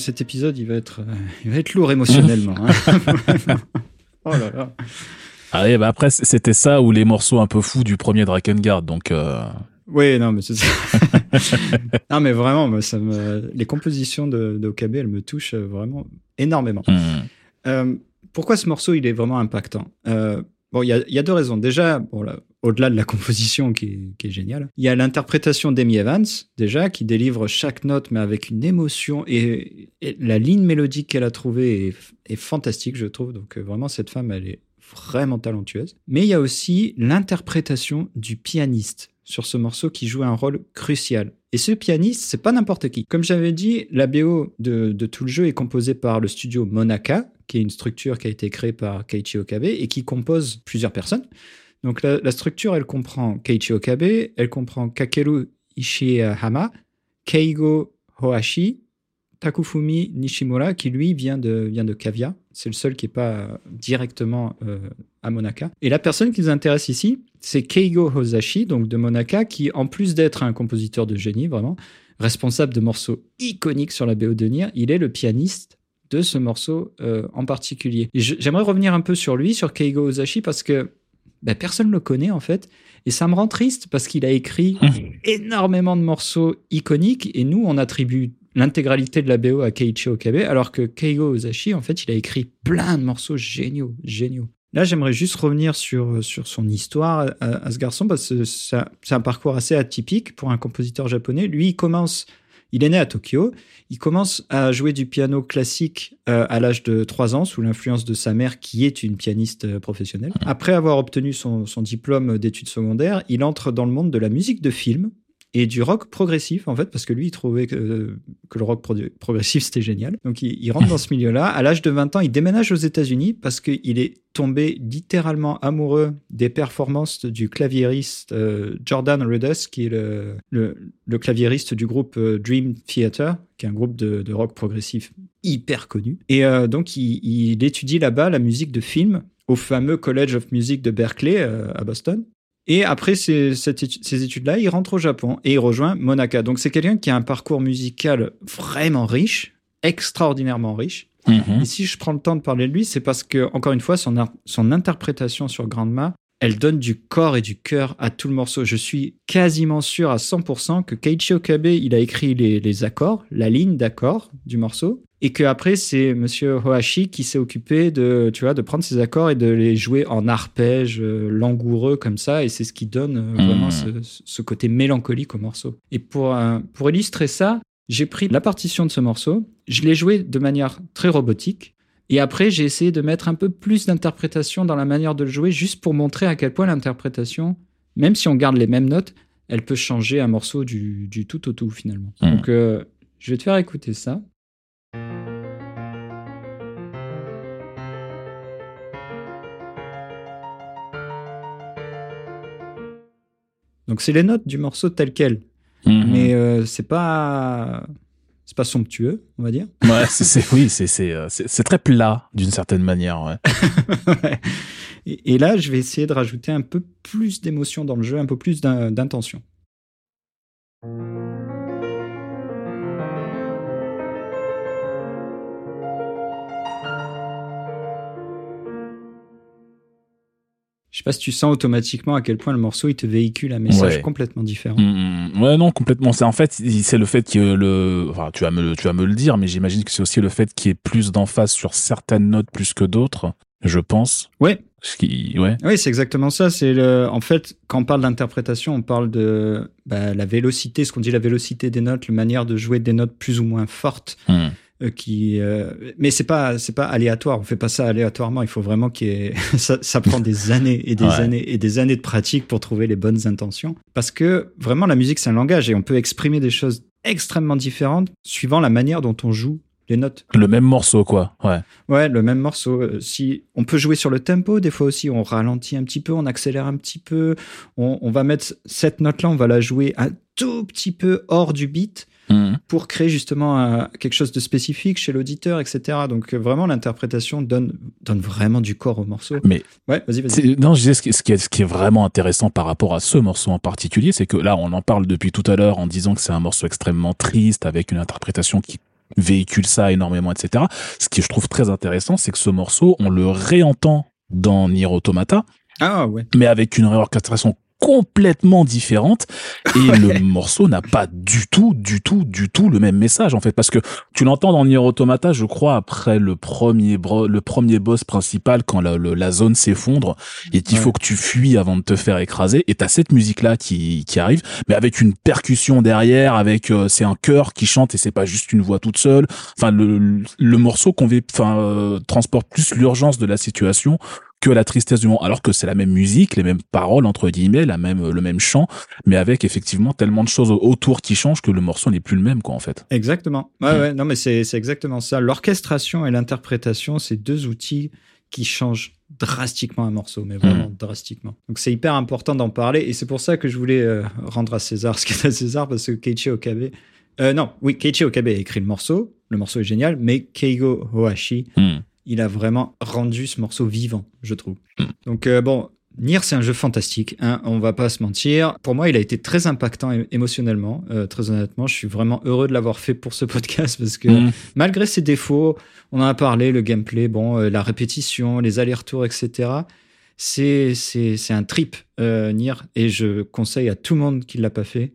Cet épisode, il va être, il va être lourd émotionnellement. Hein. oh là là. Ah bah après, c'était ça ou les morceaux un peu fous du premier Drakengard, donc. Euh... Oui, non, mais c'est ça. non, mais vraiment, moi, ça me... les compositions de, de OKB, elles me touchent vraiment énormément. Mmh. Euh, pourquoi ce morceau, il est vraiment impactant? Euh, Bon, il y a, deux raisons. Déjà, au-delà de la composition qui est, géniale, il y a l'interprétation d'Amy Evans, déjà, qui délivre chaque note, mais avec une émotion. Et, la ligne mélodique qu'elle a trouvée est, est, fantastique, je trouve. Donc, euh, vraiment, cette femme, elle est vraiment talentueuse. Mais il y a aussi l'interprétation du pianiste sur ce morceau qui joue un rôle crucial. Et ce pianiste, c'est pas n'importe qui. Comme j'avais dit, la BO de, de, tout le jeu est composée par le studio Monaka, qui est une structure qui a été créée par Keiichi Okabe et qui compose plusieurs personnes. Donc la, structure, elle comprend Keiichi Okabe, elle comprend Kakeru Ishihama, Keigo Hoashi, Takufumi Nishimura, qui lui vient de, vient de Kavia. C'est le seul qui n'est pas directement euh, à Monaka. Et la personne qui nous intéresse ici, c'est Keigo Hosashi, donc de Monaka, qui, en plus d'être un compositeur de génie, vraiment, responsable de morceaux iconiques sur la BO de Nier, il est le pianiste de ce morceau euh, en particulier. J'aimerais revenir un peu sur lui, sur Keigo Hosashi, parce que ben, personne ne le connaît en fait. Et ça me rend triste parce qu'il a écrit mmh. énormément de morceaux iconiques et nous, on attribue l'intégralité de la BO à Keiichi Okabe, alors que Keigo Ozashi, en fait, il a écrit plein de morceaux géniaux, géniaux. Là, j'aimerais juste revenir sur, sur son histoire à, à ce garçon, parce que c'est un parcours assez atypique pour un compositeur japonais. Lui, il commence, il est né à Tokyo, il commence à jouer du piano classique euh, à l'âge de 3 ans, sous l'influence de sa mère, qui est une pianiste euh, professionnelle. Après avoir obtenu son, son diplôme d'études secondaires, il entre dans le monde de la musique de film, et du rock progressif en fait parce que lui il trouvait que, que le rock progressif c'était génial. Donc il, rentre dans ce milieu là à l'âge de 20 ans il déménage aux États-Unis parce qu'il est tombé littéralement amoureux des performances du claviériste euh, Jordan Rudess qui est le, le, claviériste du groupe euh, Dream Theater qui est un groupe de, de rock progressif hyper connu. Et euh, donc il, étudie là-bas la musique de film au fameux College of Music de Berkeley à Boston et après ces, ces études-là, il rentre au Japon et il rejoint Monaka. Donc c'est quelqu'un qui a un parcours musical vraiment riche, extraordinairement riche. Mm-hmm. Et si je prends le temps de parler de lui, c'est parce que, encore une fois, son, son interprétation sur Grandma, elle donne du corps et du cœur à tout le morceau. Je suis quasiment sûr à 100% que Keiichi Okabe, il a écrit les, les accords, la ligne d'accords du morceau et que après c'est Monsieur Hoashi qui s'est occupé de, tu vois, de prendre ces accords et de les jouer en arpège euh, langoureux comme ça, et c'est ce qui donne euh, vraiment mmh. ce, ce, côté mélancolique au morceau. Et pour pour illustrer ça, j'ai pris la partition de ce morceau, je l'ai joué de manière très robotique. Et après, j'ai essayé de mettre un peu plus d'interprétation dans la manière de le jouer, juste pour montrer à quel point l'interprétation, même si on garde les mêmes notes, elle peut changer un morceau du, du tout au tout finalement. Mmh. Donc, euh, je vais te faire écouter ça. Donc c'est les notes du morceau tel quel. Mmh. Mais euh, c'est pas c'est pas somptueux, on va dire. Ouais, c'est oui, c'est euh, c'est très plat d'une certaine manière. Ouais. ouais. Et, et, là, je vais essayer de rajouter un peu plus d'émotion dans le jeu, un peu plus d'intention. Sais pas si tu sens automatiquement à quel point le morceau il te véhicule un message ouais. complètement différent. Mmh, ouais, non, complètement. C'est en fait, c'est le fait que le, enfin, tu vas me, tu vas me le dire, mais j'imagine que c'est aussi le fait qu'il y ait plus d'emphase sur certaines notes plus que d'autres. Je pense. Ouais. Ce qui, ouais. Oui, c'est exactement ça. C'est le, en fait, quand on parle d'interprétation, on parle de bah, la vélocité, ce qu'on dit la vélocité des notes, la manière de jouer des notes plus ou moins fortes. Mmh. Euh, qui euh, mais c'est pas c'est pas aléatoire on fait pas ça aléatoirement il faut vraiment qu'il y ait ça, ça prend des années et des ouais. années et des années de pratique pour trouver les bonnes intentions parce que vraiment la musique c'est un langage et on peut exprimer des choses extrêmement différentes suivant la manière dont on joue les notes. Le même morceau, quoi. Ouais. Ouais, le même morceau. Euh, si on peut jouer sur le tempo, des fois aussi, on ralentit un petit peu, on accélère un petit peu. On, on va mettre cette note-là, on va la jouer un tout petit peu hors du beat mmh. pour créer justement un, quelque chose de spécifique chez l'auditeur, etc. Donc euh, vraiment, l'interprétation donne, donne vraiment du corps au morceau. Mais ouais, vas-y, vas-y. Non, je disais ce qui, ce, qui est, ce qui est vraiment intéressant par rapport à ce morceau en particulier, c'est que là, on en parle depuis tout à l'heure en disant que c'est un morceau extrêmement triste avec une interprétation qui véhicule ça énormément, etc. Ce qui je trouve très intéressant, c'est que ce morceau, on le réentend dans Nier Automata. Ah ouais. Mais avec une réorchestration complètement différente. Et le morceau n'a pas du tout, du tout, du tout le même message en fait. Parce que tu l'entends dans Nier Automata, je crois après le premier le premier boss principal quand la, la zone s'effondre et qu'il faut que tu fuis avant de te faire écraser. Et t'as cette musique là qui qui arrive mais avec une percussion derrière avec euh, c'est un chœur qui chante et c'est pas juste une voix toute seule. Enfin le le morceau qu'on enfin euh, transporte plus l'urgence de la situation que la tristesse du monde, alors que c'est la même musique, les mêmes paroles entre guillemets, la même le même chant, mais avec effectivement tellement de choses autour qui changent que le morceau n'est plus le même quoi en fait. Exactement. Ouais, ouais non mais c'est c'est exactement ça. L'orchestration et l'interprétation, c'est deux outils qui changent drastiquement un morceau, mais vraiment mm. drastiquement. Donc c'est hyper important d'en parler et c'est pour ça que je voulais euh, rendre à César ce est à César parce que Keiichi Okabe euh, non, oui, Keiichi Okabe a écrit le morceau, le morceau est génial, mais Keigo Hoashi mm il a vraiment rendu ce morceau vivant, je trouve. Mm. Donc euh, bon, Nier, c'est un jeu fantastique, hein, on va pas se mentir. Pour moi, il a été très impactant émotionnellement, euh, très honnêtement. Je suis vraiment heureux de l'avoir fait pour ce podcast parce que mm. malgré ses défauts, on en a parlé, le gameplay, bon, euh, la répétition, les allers-retours, etc. C'est c'est un trip Nier et je conseille à tout le monde qui l'a pas fait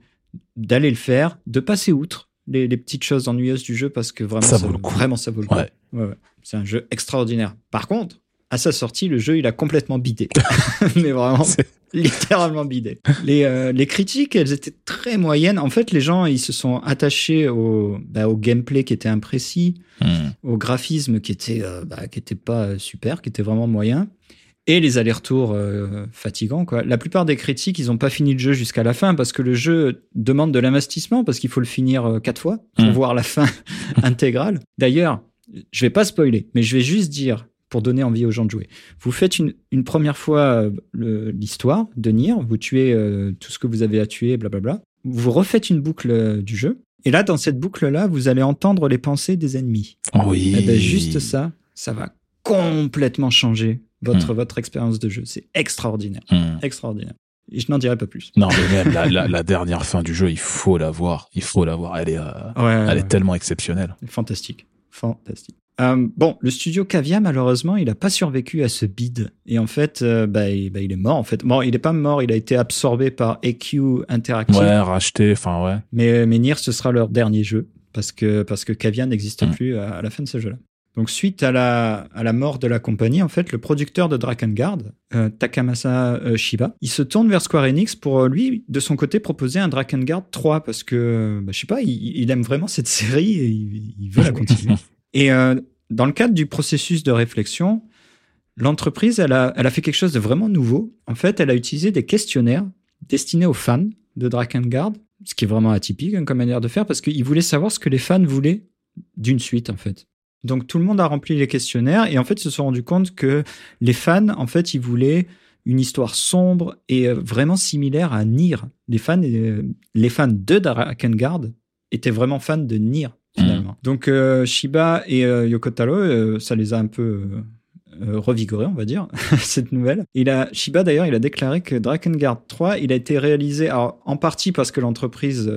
d'aller le faire, de passer outre les, petites choses ennuyeuses du jeu parce que vraiment ça, vaut le coup. Vraiment, ça vaut le coup. Ouais. Ouais, c'est un jeu extraordinaire. Par contre, à sa sortie, le jeu, il a complètement bidé. Mais vraiment, littéralement bidé. Les, euh, les critiques, elles étaient très moyennes. En fait, les gens, ils se sont attachés au, bah, au gameplay qui était imprécis, hmm. au graphisme qui était, euh, bah, qui était pas super, qui était vraiment moyen. Et les allers-retours euh, fatigants. Quoi. La plupart des critiques, ils n'ont pas fini le jeu jusqu'à la fin parce que le jeu demande de l'investissement parce qu'il faut le finir quatre fois pour hmm. voir la fin intégrale. D'ailleurs, je vais pas spoiler, mais je vais juste dire pour donner envie aux gens de jouer. Vous faites une, première fois euh, l'histoire de Nier, vous tuez euh, tout ce que vous avez à tuer, blablabla. Vous refaites une boucle euh, du jeu, et là, dans cette boucle-là, vous allez entendre les pensées des ennemis. Oui. Et eh ben, juste ça, ça va complètement changer votre, hmm. votre expérience de jeu. C'est extraordinaire. Hmm. Extraordinaire. Et je n'en dirai pas plus. Non, mais même la, dernière fin du jeu, il faut la voir. Il faut la voir. Elle est, elle est tellement exceptionnelle. Fantastique fantastique. Euh, bon, le studio Cavia, malheureusement, il n'a pas survécu à ce bid. Et en fait, euh, bah, bah, il, est mort. En fait, bon, il n'est pas mort. Il a été absorbé par EQ Interactive. Ouais, racheté. Enfin, ouais. Mais, mais Nier, ce sera leur dernier jeu parce que parce que Cavia n'existe mm. plus à, la fin de ce jeu-là. Donc, suite à la, à la mort de la compagnie, en fait, le producteur de Drakengard, euh, Takamasa Shiba, il se tourne vers Square Enix pour lui, de son côté, proposer un Drakengard 3 parce que, bah, je sais pas, il, aime vraiment cette série et il veut la continuer. Et euh, dans le cadre du processus de réflexion, l'entreprise, elle a, elle a fait quelque chose de vraiment nouveau. En fait, elle a utilisé des questionnaires destinés aux fans de Drakengard, ce qui est vraiment atypique hein, comme manière de faire, parce qu'ils voulaient savoir ce que les fans voulaient d'une suite, en fait. Donc tout le monde a rempli les questionnaires et en fait, ils se sont rendus compte que les fans, en fait, ils voulaient une histoire sombre et euh, vraiment similaire à Nier. Les fans, euh, les fans de Drakengard étaient vraiment fans de Nier finalement. Mm. Donc euh, Shiba et euh, Yokotaro, euh, ça les a un peu revigorés, on va dire, cette nouvelle. Il a, Shiba d'ailleurs, il a déclaré que Drakengard 3, il a été réalisé en partie parce que l'entreprise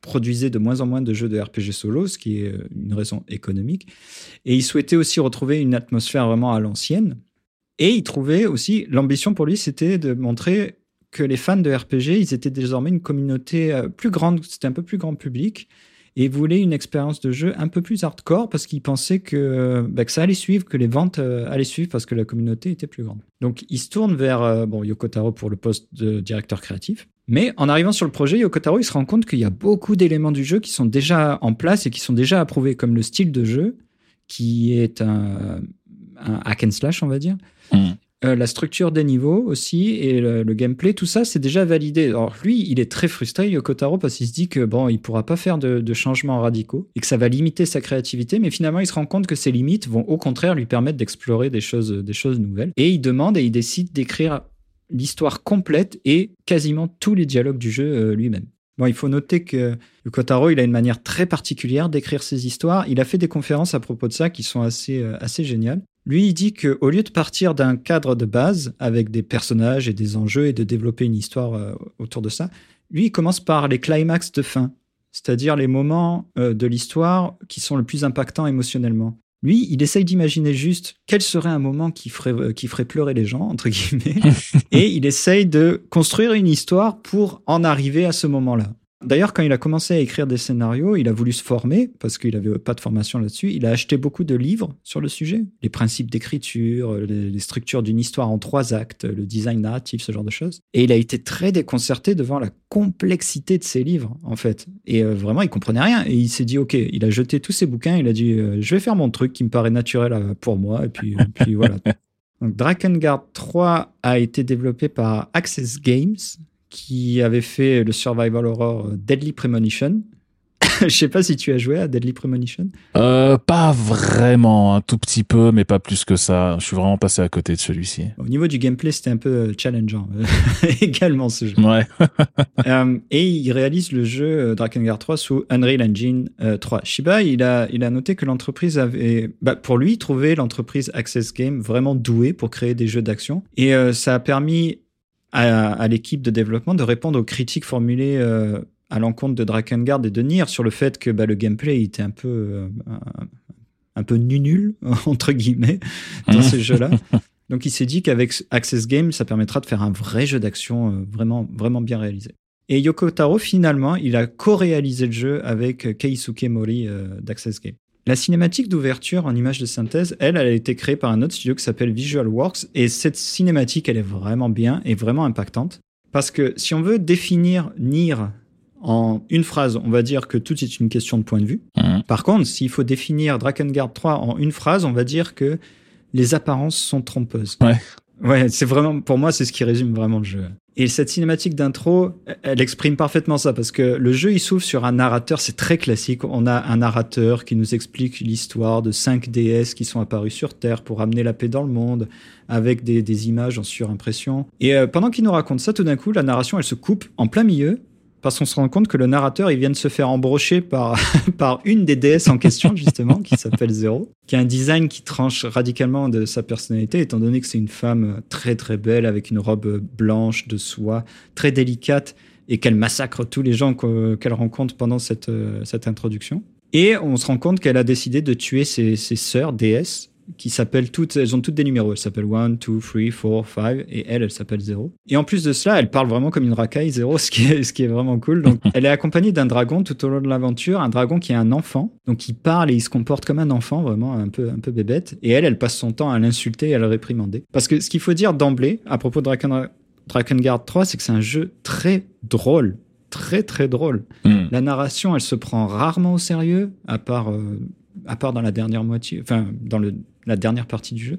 produisait de moins en moins de jeux de RPG solo, ce qui est une raison économique. Et il souhaitait aussi retrouver une atmosphère vraiment à l'ancienne. Et il trouvait aussi, l'ambition pour lui, c'était de montrer que les fans de RPG, ils étaient désormais une communauté plus grande, c'était un peu plus grand public et voulait une expérience de jeu un peu plus hardcore parce qu'il pensait que, bah, que, ça allait suivre, que les ventes euh, allaient suivre parce que la communauté était plus grande. Donc il se tourne vers euh, Yoko Taro pour le poste de directeur créatif. Mais en arrivant sur le projet, Yoko Taro il se rend compte qu'il y a beaucoup d'éléments du jeu qui sont déjà en place et qui sont déjà approuvés, comme le style de jeu, qui est un, un hack and slash, on va dire. Mmh. Euh, la structure des niveaux aussi et le, gameplay, tout ça, c'est déjà validé. Alors lui, il est très frustré, Yokotaro, parce qu'il se dit que bon, il pourra pas faire de, changements radicaux et que ça va limiter sa créativité. Mais finalement, il se rend compte que ces limites vont au contraire lui permettre d'explorer des choses, des choses nouvelles. Et il demande et il décide d'écrire l'histoire complète et quasiment tous les dialogues du jeu euh, lui-même. Bon, il faut noter que Yokotaro, il a une manière très particulière d'écrire ses histoires. Il a fait des conférences à propos de ça qui sont assez, euh, assez géniales. Lui, il dit qu'au lieu de partir d'un cadre de base avec des personnages et des enjeux et de développer une histoire euh, autour de ça, lui, il commence par les climax de fin. c'est-à-dire les moments de l'histoire qui sont le plus impactants émotionnellement. Lui, il essaye d'imaginer juste quel serait un moment qui ferait, euh, qui ferait pleurer les gens, entre guillemets, et il essaye de construire une histoire pour en arriver à ce moment-là. D'ailleurs, quand il a commencé à écrire des scénarios, il a voulu se former parce qu'il n'avait pas de formation là-dessus. Il a acheté beaucoup de livres sur le sujet, les principes d'écriture, les, structures d'une histoire en trois actes, le design narratif, ce genre de choses. Et il a été très déconcerté devant la complexité de ces livres, en fait. Et euh, vraiment, il comprenait rien. Et il s'est dit, ok, il a jeté tous ses bouquins. Il a dit, euh, je vais faire mon truc qui me paraît naturel euh, pour moi. Et puis, puis voilà. Donc, Drakengard 3 a été développé par Access Games, qui avait fait le survival horror Deadly Premonition. Je sais pas si tu as joué à Deadly Premonition. Euh, pas vraiment, un tout petit peu, mais pas plus que ça. Je suis vraiment passé à côté de celui-ci. Au niveau du gameplay, c'était un peu euh, challengeant également ce jeu. Ouais. euh, et il réalise le jeu euh, Drakengard 3 sous Unreal Engine 3. Shiba, il a, il a noté que l'entreprise avait, bah, pour lui, trouvé l'entreprise Access Game vraiment douée pour créer des jeux d'action. Et euh, ça a permis à, l'équipe de développement de répondre aux critiques formulées euh, à l'encontre de Drakengard et de Nier sur le fait que bah, le gameplay était un peu euh, un, peu nul entre guillemets dans ce jeu-là. Donc il s'est dit qu'avec Access Game, ça permettra de faire un vrai jeu d'action euh, vraiment vraiment bien réalisé. Et Yoko Taro, finalement, il a co-réalisé le jeu avec Keisuke Mori d'Access Game. La cinématique d'ouverture en image de synthèse, elle, elle a été créée par un autre studio qui s'appelle Visual Works et cette cinématique, elle est vraiment bien et vraiment impactante. Parce que si on veut définir Nier en une phrase, on va dire que tout est une question de point de vue. Mmh. Par contre, s'il faut définir Drakengard 3 en une phrase, on va dire que les apparences sont trompeuses. Ouais. Ouais, c'est vraiment, pour moi, c'est ce qui résume vraiment le jeu. Et cette cinématique d'intro, elle exprime parfaitement ça parce que le jeu il s'ouvre sur un narrateur, c'est très classique. On a un narrateur qui nous explique l'histoire de cinq déesses qui sont apparues sur Terre pour amener la paix dans le monde avec des, des images en surimpression. Et euh, pendant qu'il nous raconte ça, tout d'un coup, la narration elle se coupe en plein milieu parce qu'on se rend compte que le narrateur, il vient de se faire embrocher par, par une des déesses en question, justement, qui s'appelle Zéro, qui a un design qui tranche radicalement de sa personnalité, étant donné que c'est une femme très très belle, avec une robe blanche de soie, très délicate, et qu'elle massacre tous les gens qu'elle rencontre pendant cette, euh, cette introduction. Et on se rend compte qu'elle a décidé de tuer ses, ses sœurs déesses qui s'appellent toutes, elles ont toutes des numéros. Elles s'appellent 1, 2, 3, 4, 5, et elle, elle s'appelle 0. Et en plus de cela, elle parle vraiment comme une racaille, 0, ce qui est, ce qui est vraiment cool. Donc, elle est accompagnée d'un dragon tout au long de l'aventure, un dragon qui est un enfant, donc il parle et il se comporte comme un enfant, vraiment un peu, un peu bébête. Et elle, elle passe son temps à l'insulter et à le réprimander. Parce que ce qu'il faut dire d'emblée, à propos de Draken, Drakengard 3, c'est que c'est un jeu très drôle. Très, très drôle. Mm. La narration, elle se prend rarement au sérieux, à part, euh, à part dans la dernière moitié, enfin, dans le, la dernière partie du jeu.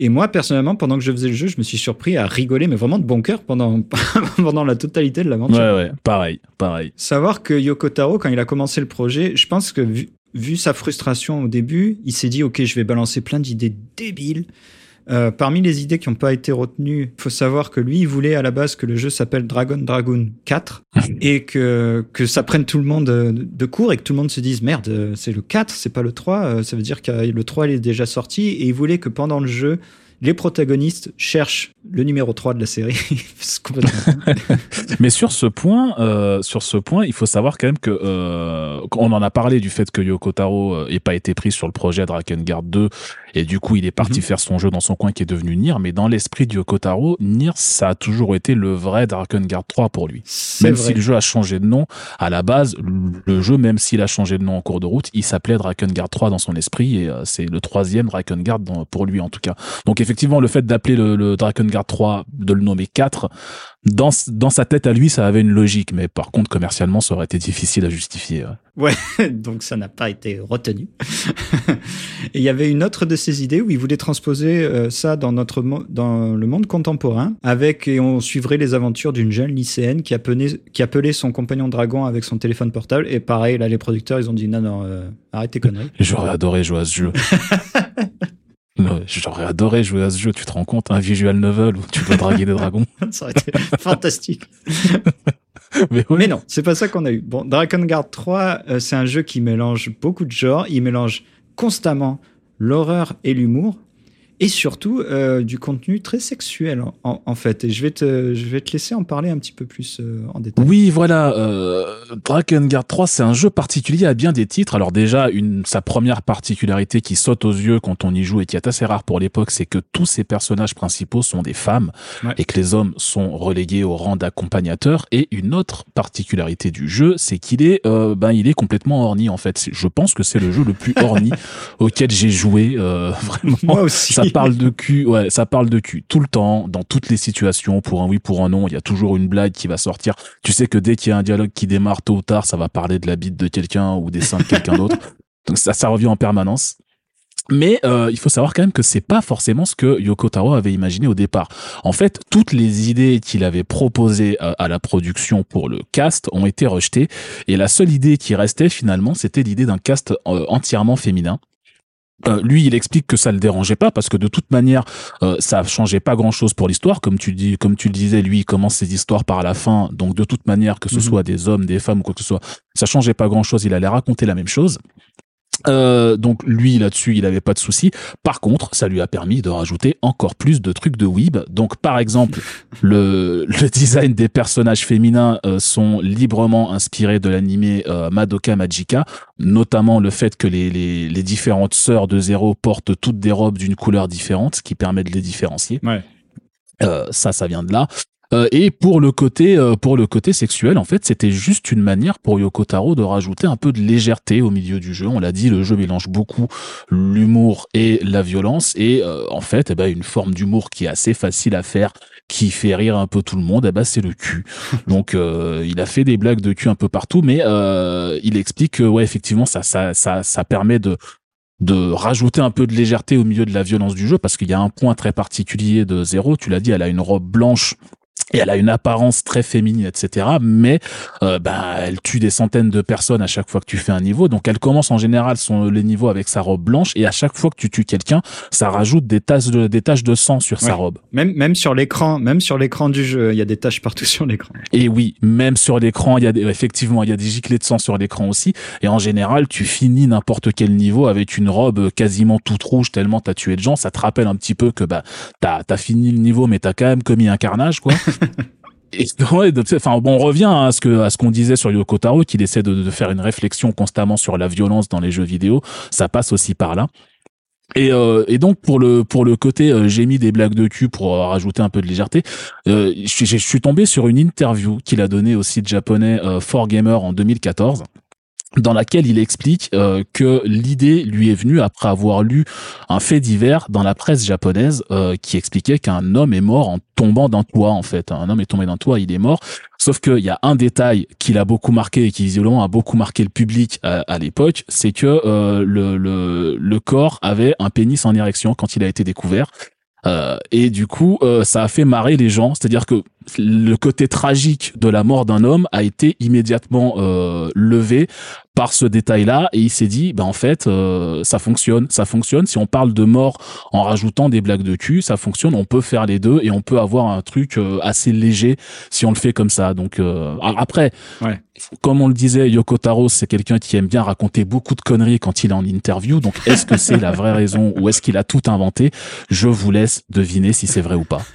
Et moi, personnellement, pendant que je faisais le jeu, je me suis surpris à rigoler, mais vraiment de bon cœur pendant, pendant la totalité de l'aventure. Ouais, ouais, pareil, pareil. Savoir que Yoko Taro, quand il a commencé le projet, je pense que vu, vu sa frustration au début, il s'est dit, OK, je vais balancer plein d'idées débiles. Euh, parmi les idées qui n'ont pas été retenues, il faut savoir que lui, il voulait à la base que le jeu s'appelle Dragon Dragoon 4 et que, que ça prenne tout le monde de, de court et que tout le monde se dise merde, c'est le 4, c'est pas le 3, euh, ça veut dire que le 3 il est déjà sorti. Et il voulait que pendant le jeu, les protagonistes cherchent le numéro 3 de la série. Mais sur ce point, euh, sur ce point, il faut savoir quand même que euh, on en a parlé du fait que Yoko Taro euh, ait pas été pris sur le projet Drakengard 2 et du coup il est parti Mhm. faire son jeu dans son coin qui est devenu Nier. Mais dans l'esprit de Yoko Taro, Nier ça a toujours été le vrai Drakengard 3 pour lui. Même vrai. si le jeu a changé de nom, à la base, le jeu, même s'il a changé de nom en cours de route, il s'appelait Drakengard 3 dans son esprit et euh, c'est le troisième Drakengard dans- pour lui en tout cas. Donc effectivement, le fait d'appeler le, le Drakengard 3, de le nommer 4, dans, dans sa tête à lui, ça avait une logique, mais par contre, commercialement, ça aurait été difficile à justifier. ouais. Donc ça n'a pas été retenu. Et il y avait une autre de ses idées où il voulait transposer euh, ça dans notre dans le monde contemporain avec et on suivrait les aventures d'une jeune lycéenne qui appelait qui appelait son compagnon dragon avec son téléphone portable et pareil là les producteurs ils ont dit non non euh, arrête tes conneries. J'aurais adoré jouer à ce jeu. Ouais, J'aurais adoré jouer à ce jeu, tu te rends compte, un visual novel où tu peux draguer des dragons. ça aurait été fantastique. Mais non, c'est pas ça qu'on a eu. Bon, Drakengard 3, euh, c'est un jeu qui mélange beaucoup de genres. Il mélange constamment l'horreur et l'humour. Et surtout euh, du contenu très sexuel en, fait. Et je vais te, je vais te laisser en parler un petit peu plus euh, en détail. Oui, voilà. Euh, Drakengard 3, c'est un jeu particulier à bien des titres. Alors déjà, une sa première particularité qui saute aux yeux quand on y joue et qui est assez rare pour l'époque, c'est que tous ces personnages principaux sont des femmes et que les hommes sont relégués au rang d'accompagnateurs. Et une autre particularité du jeu, c'est qu'il est, euh, ben il est complètement orni en fait. Je pense que c'est le jeu le plus orni auquel j'ai joué. Euh, vraiment. Moi aussi ça parle de cul, ouais, ça parle de cul tout le temps, dans toutes les situations, pour un oui, pour un non, il y a toujours une blague qui va sortir. Tu sais que dès qu'il y a un dialogue qui démarre tôt ou tard, ça va parler de la bite de quelqu'un ou des seins de quelqu'un d'autre. Donc ça, ça revient en permanence. Mais euh, il faut savoir quand même que c'est pas forcément ce que Yoko Taro avait imaginé au départ. En fait, toutes les idées qu'il avait proposées à, à, la production pour le cast ont été rejetées et la seule idée qui restait finalement, c'était l'idée d'un cast euh, entièrement féminin. Euh, lui, il explique que ça le dérangeait pas parce que de toute manière, euh, ça changeait pas grand-chose pour l'histoire. Comme tu dis, comme tu le disais, lui, il commence ses histoires par la fin, donc de toute manière, que ce mhm. soit des hommes, des femmes ou quoi que ce soit, ça changeait pas grand-chose. Il allait raconter la même chose. Euh, donc lui là-dessus il avait pas de souci. Par contre, ça lui a permis de rajouter encore plus de trucs de weeb. Donc par exemple, le, le design des personnages féminins euh, sont librement inspirés de l'animé euh, Madoka Magica, notamment le fait que les, les, les, différentes sœurs de Zéro portent toutes des robes d'une couleur différente, ce qui permet de les différencier. Ouais. Euh, ça, ça vient de là. Euh, et pour le côté euh, pour le côté sexuel, en fait, c'était juste une manière pour Yoko Taro de rajouter un peu de légèreté au milieu du jeu. On l'a dit, le jeu mélange beaucoup l'humour et la violence, et euh, en fait, eh ben, une forme d'humour qui est assez facile à faire, qui fait rire un peu tout le monde, eh ben, c'est le cul. Donc, il a fait des blagues de cul un peu partout, mais il explique que ouais, effectivement, ça ça ça ça permet de de rajouter un peu de légèreté au milieu de la violence du jeu parce qu'il y a un point très particulier de Zéro, tu l'as dit, elle a une robe blanche et elle a une apparence très féminine, etc. Mais euh, bah, elle tue des centaines de personnes à chaque fois que tu fais un niveau. Donc elle commence en général son les niveaux avec sa robe blanche et à chaque fois que tu tues quelqu'un, ça rajoute des taches de des taches de sang sur sa robe. Même même sur l'écran, même sur l'écran du jeu, il y a des taches partout sur l'écran. Et oui, même sur l'écran, il y a des, effectivement il y a des giclées de sang sur l'écran aussi. Et en général, tu finis n'importe quel niveau avec une robe quasiment toute rouge tellement t'as tué de gens. Ça te rappelle un petit peu que bah t'as as fini le niveau, mais t'as quand même commis un carnage quoi. Bon, on revient à ce que à ce qu'on disait sur Yoko Taro, qu'il essaie de, faire une réflexion constamment sur la violence dans les jeux vidéo. Ça passe aussi par là. Et, euh, donc pour le côté euh, j'ai mis des blagues de cul pour euh, rajouter un peu de légèreté. Euh, je, je, suis tombé sur une interview qu'il a donnée au site japonais euh, 4Gamer en 2014 dans laquelle il explique euh, que l'idée lui est venue après avoir lu un fait divers dans la presse japonaise euh, qui expliquait qu'un homme est mort en tombant d'un toit en fait. Un homme est tombé d'un toit, il est mort. Sauf qu'il y a un détail qui l'a beaucoup marqué et qui visiblement a beaucoup marqué le public à, à l'époque, c'est que euh, le, le, le corps avait un pénis en érection quand il a été découvert. Euh, et du coup, euh, ça a fait marrer les gens. C'est-à-dire que le côté tragique de la mort d'un homme a été immédiatement euh, levé par ce détail-là et il s'est dit bah en fait euh, ça fonctionne ça fonctionne. Si on parle de mort en rajoutant des blagues de cul ça fonctionne on peut faire les deux et on peut avoir un truc euh, assez léger si on le fait comme ça. Donc euh, après ouais. comme on le disait Yoko Taro c'est quelqu'un qui aime bien raconter beaucoup de conneries quand il est en interview. Donc est-ce que c'est la vraie raison ou est-ce qu'il a tout inventé? Je vous laisse deviner si c'est vrai ou pas.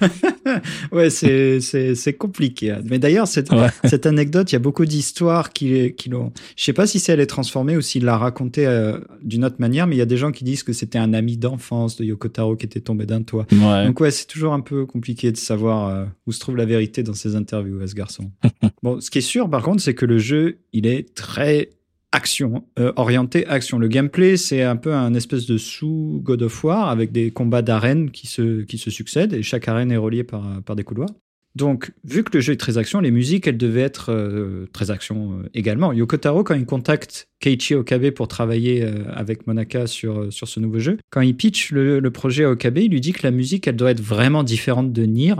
Ouais c'est c'est compliqué mais d'ailleurs cette ouais. cette anecdote il y a beaucoup d'histoires qui qui l'ont je sais pas si c'est elle est transformée ou s'il l'a raconté euh, d'une autre manière, mais il y a des gens qui disent que c'était un ami d'enfance de Yoko Taro qui était tombé d'un toit. Ouais. Donc ouais, c'est toujours un peu compliqué de savoir euh, où se trouve la vérité dans ces interviews à ce garçon. bon, ce qui est sûr par contre, c'est que le jeu, il est très action, euh, orienté action. Le gameplay, c'est un peu un espèce de sous God of War avec des combats d'arènes qui se, qui se succèdent et chaque arène est reliée par, par des couloirs. Donc, vu que le jeu est très action, les musiques, elles devaient être euh, très action euh, également. Yoko Taro, quand il contacte Keiichi Okabe pour travailler euh, avec Monaka sur, sur ce nouveau jeu, quand il pitch le, projet à Okabe, il lui dit que la musique, elle doit être vraiment différente de Nier.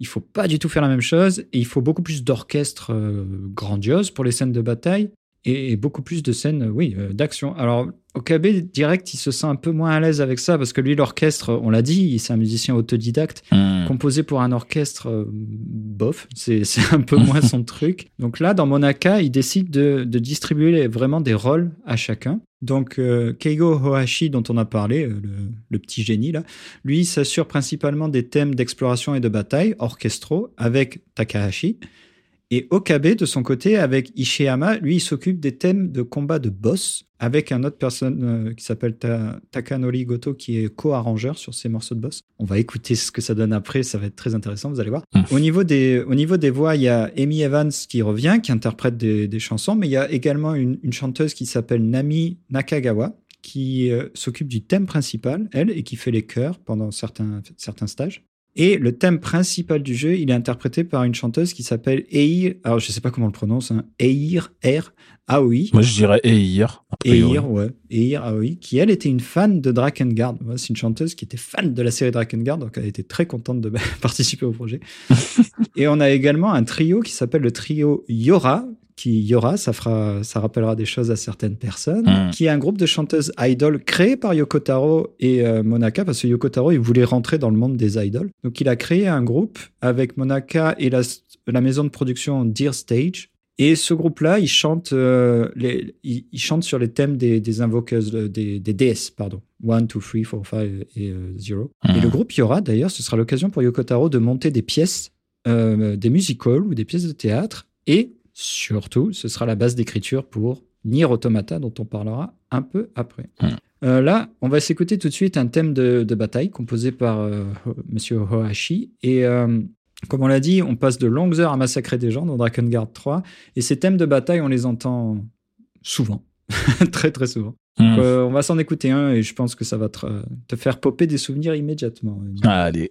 Il faut pas du tout faire la même chose et il faut beaucoup plus d'orchestre grandiose pour les scènes de bataille. Et, beaucoup plus de scènes, oui, d'action. Alors, Okabe, direct, il se sent un peu moins à l'aise avec ça parce que lui, l'orchestre, on l'a dit, c'est un musicien autodidacte, hmm. composé pour un orchestre euh, bof, c'est un peu moins son truc. Donc là, dans Monaka, il décide de, distribuer vraiment des rôles à chacun. Donc euh, Keigo Hohashi, dont on a parlé, euh, le, petit génie là, lui s'assure principalement des thèmes d'exploration et de bataille orchestraux avec Takahashi. Et Okabe, de son côté, avec Ishiyama, lui, il s'occupe des thèmes de combat de boss avec un autre personne euh, qui s'appelle Takanori Goto, qui est co-arrangeur sur ces morceaux de boss. On va écouter ce que ça donne après, ça va être très intéressant, vous allez voir. Au, niveau des, au niveau des voix, il y a Amy Evans qui revient, qui interprète des, des chansons, mais il y a également une, une chanteuse qui s'appelle Nami Nakagawa, qui euh, s'occupe du thème principal, elle, et qui fait les chœurs pendant certains, certains stages. Et le thème principal du jeu, il est interprété par une chanteuse qui s'appelle Eir, alors je sais pas comment on le prononce, hein, Eir R Aoi. Moi je dirais Eir. Eir, ouais, Eir Aoi, qui elle était une fan de Drakengard. C'est une chanteuse qui était fan de la série Drakengard, donc elle était très contente de participer au projet. Et on a également un trio qui s'appelle le trio Yora, qui y aura, ça fera, ça rappellera des choses à certaines personnes, hmm. qui est un groupe de chanteuses idoles créé par Yoko Taro et euh, Monaka, parce que Yoko Taro, il voulait rentrer dans le monde des idoles. Donc, il a créé un groupe avec Monaka et la, la maison de production Dear Stage. Et ce groupe-là, il chante, euh, les, il, chante sur les thèmes des, des invoqueuses, des, des déesses, pardon. 1, 2, 3, 4, 5 et 0. Euh, et le hmm. groupe Yora, d'ailleurs, ce sera l'occasion pour Yoko Taro de monter des pièces, des musicals ou des pièces de théâtre et Surtout, ce sera la base d'écriture pour Nier Automata, dont on parlera un peu après. Hmm. Euh, là, on va s'écouter tout de suite un thème de, bataille composé par euh, Monsieur Hohashi. Et euh, comme on l'a dit, on passe de longues heures à massacrer des gens dans Drakengard 3. Et ces thèmes de bataille, on les entend souvent. très, très souvent. Hmm. on va s'en écouter un et je pense que ça va te, te faire popper des souvenirs immédiatement. Allez.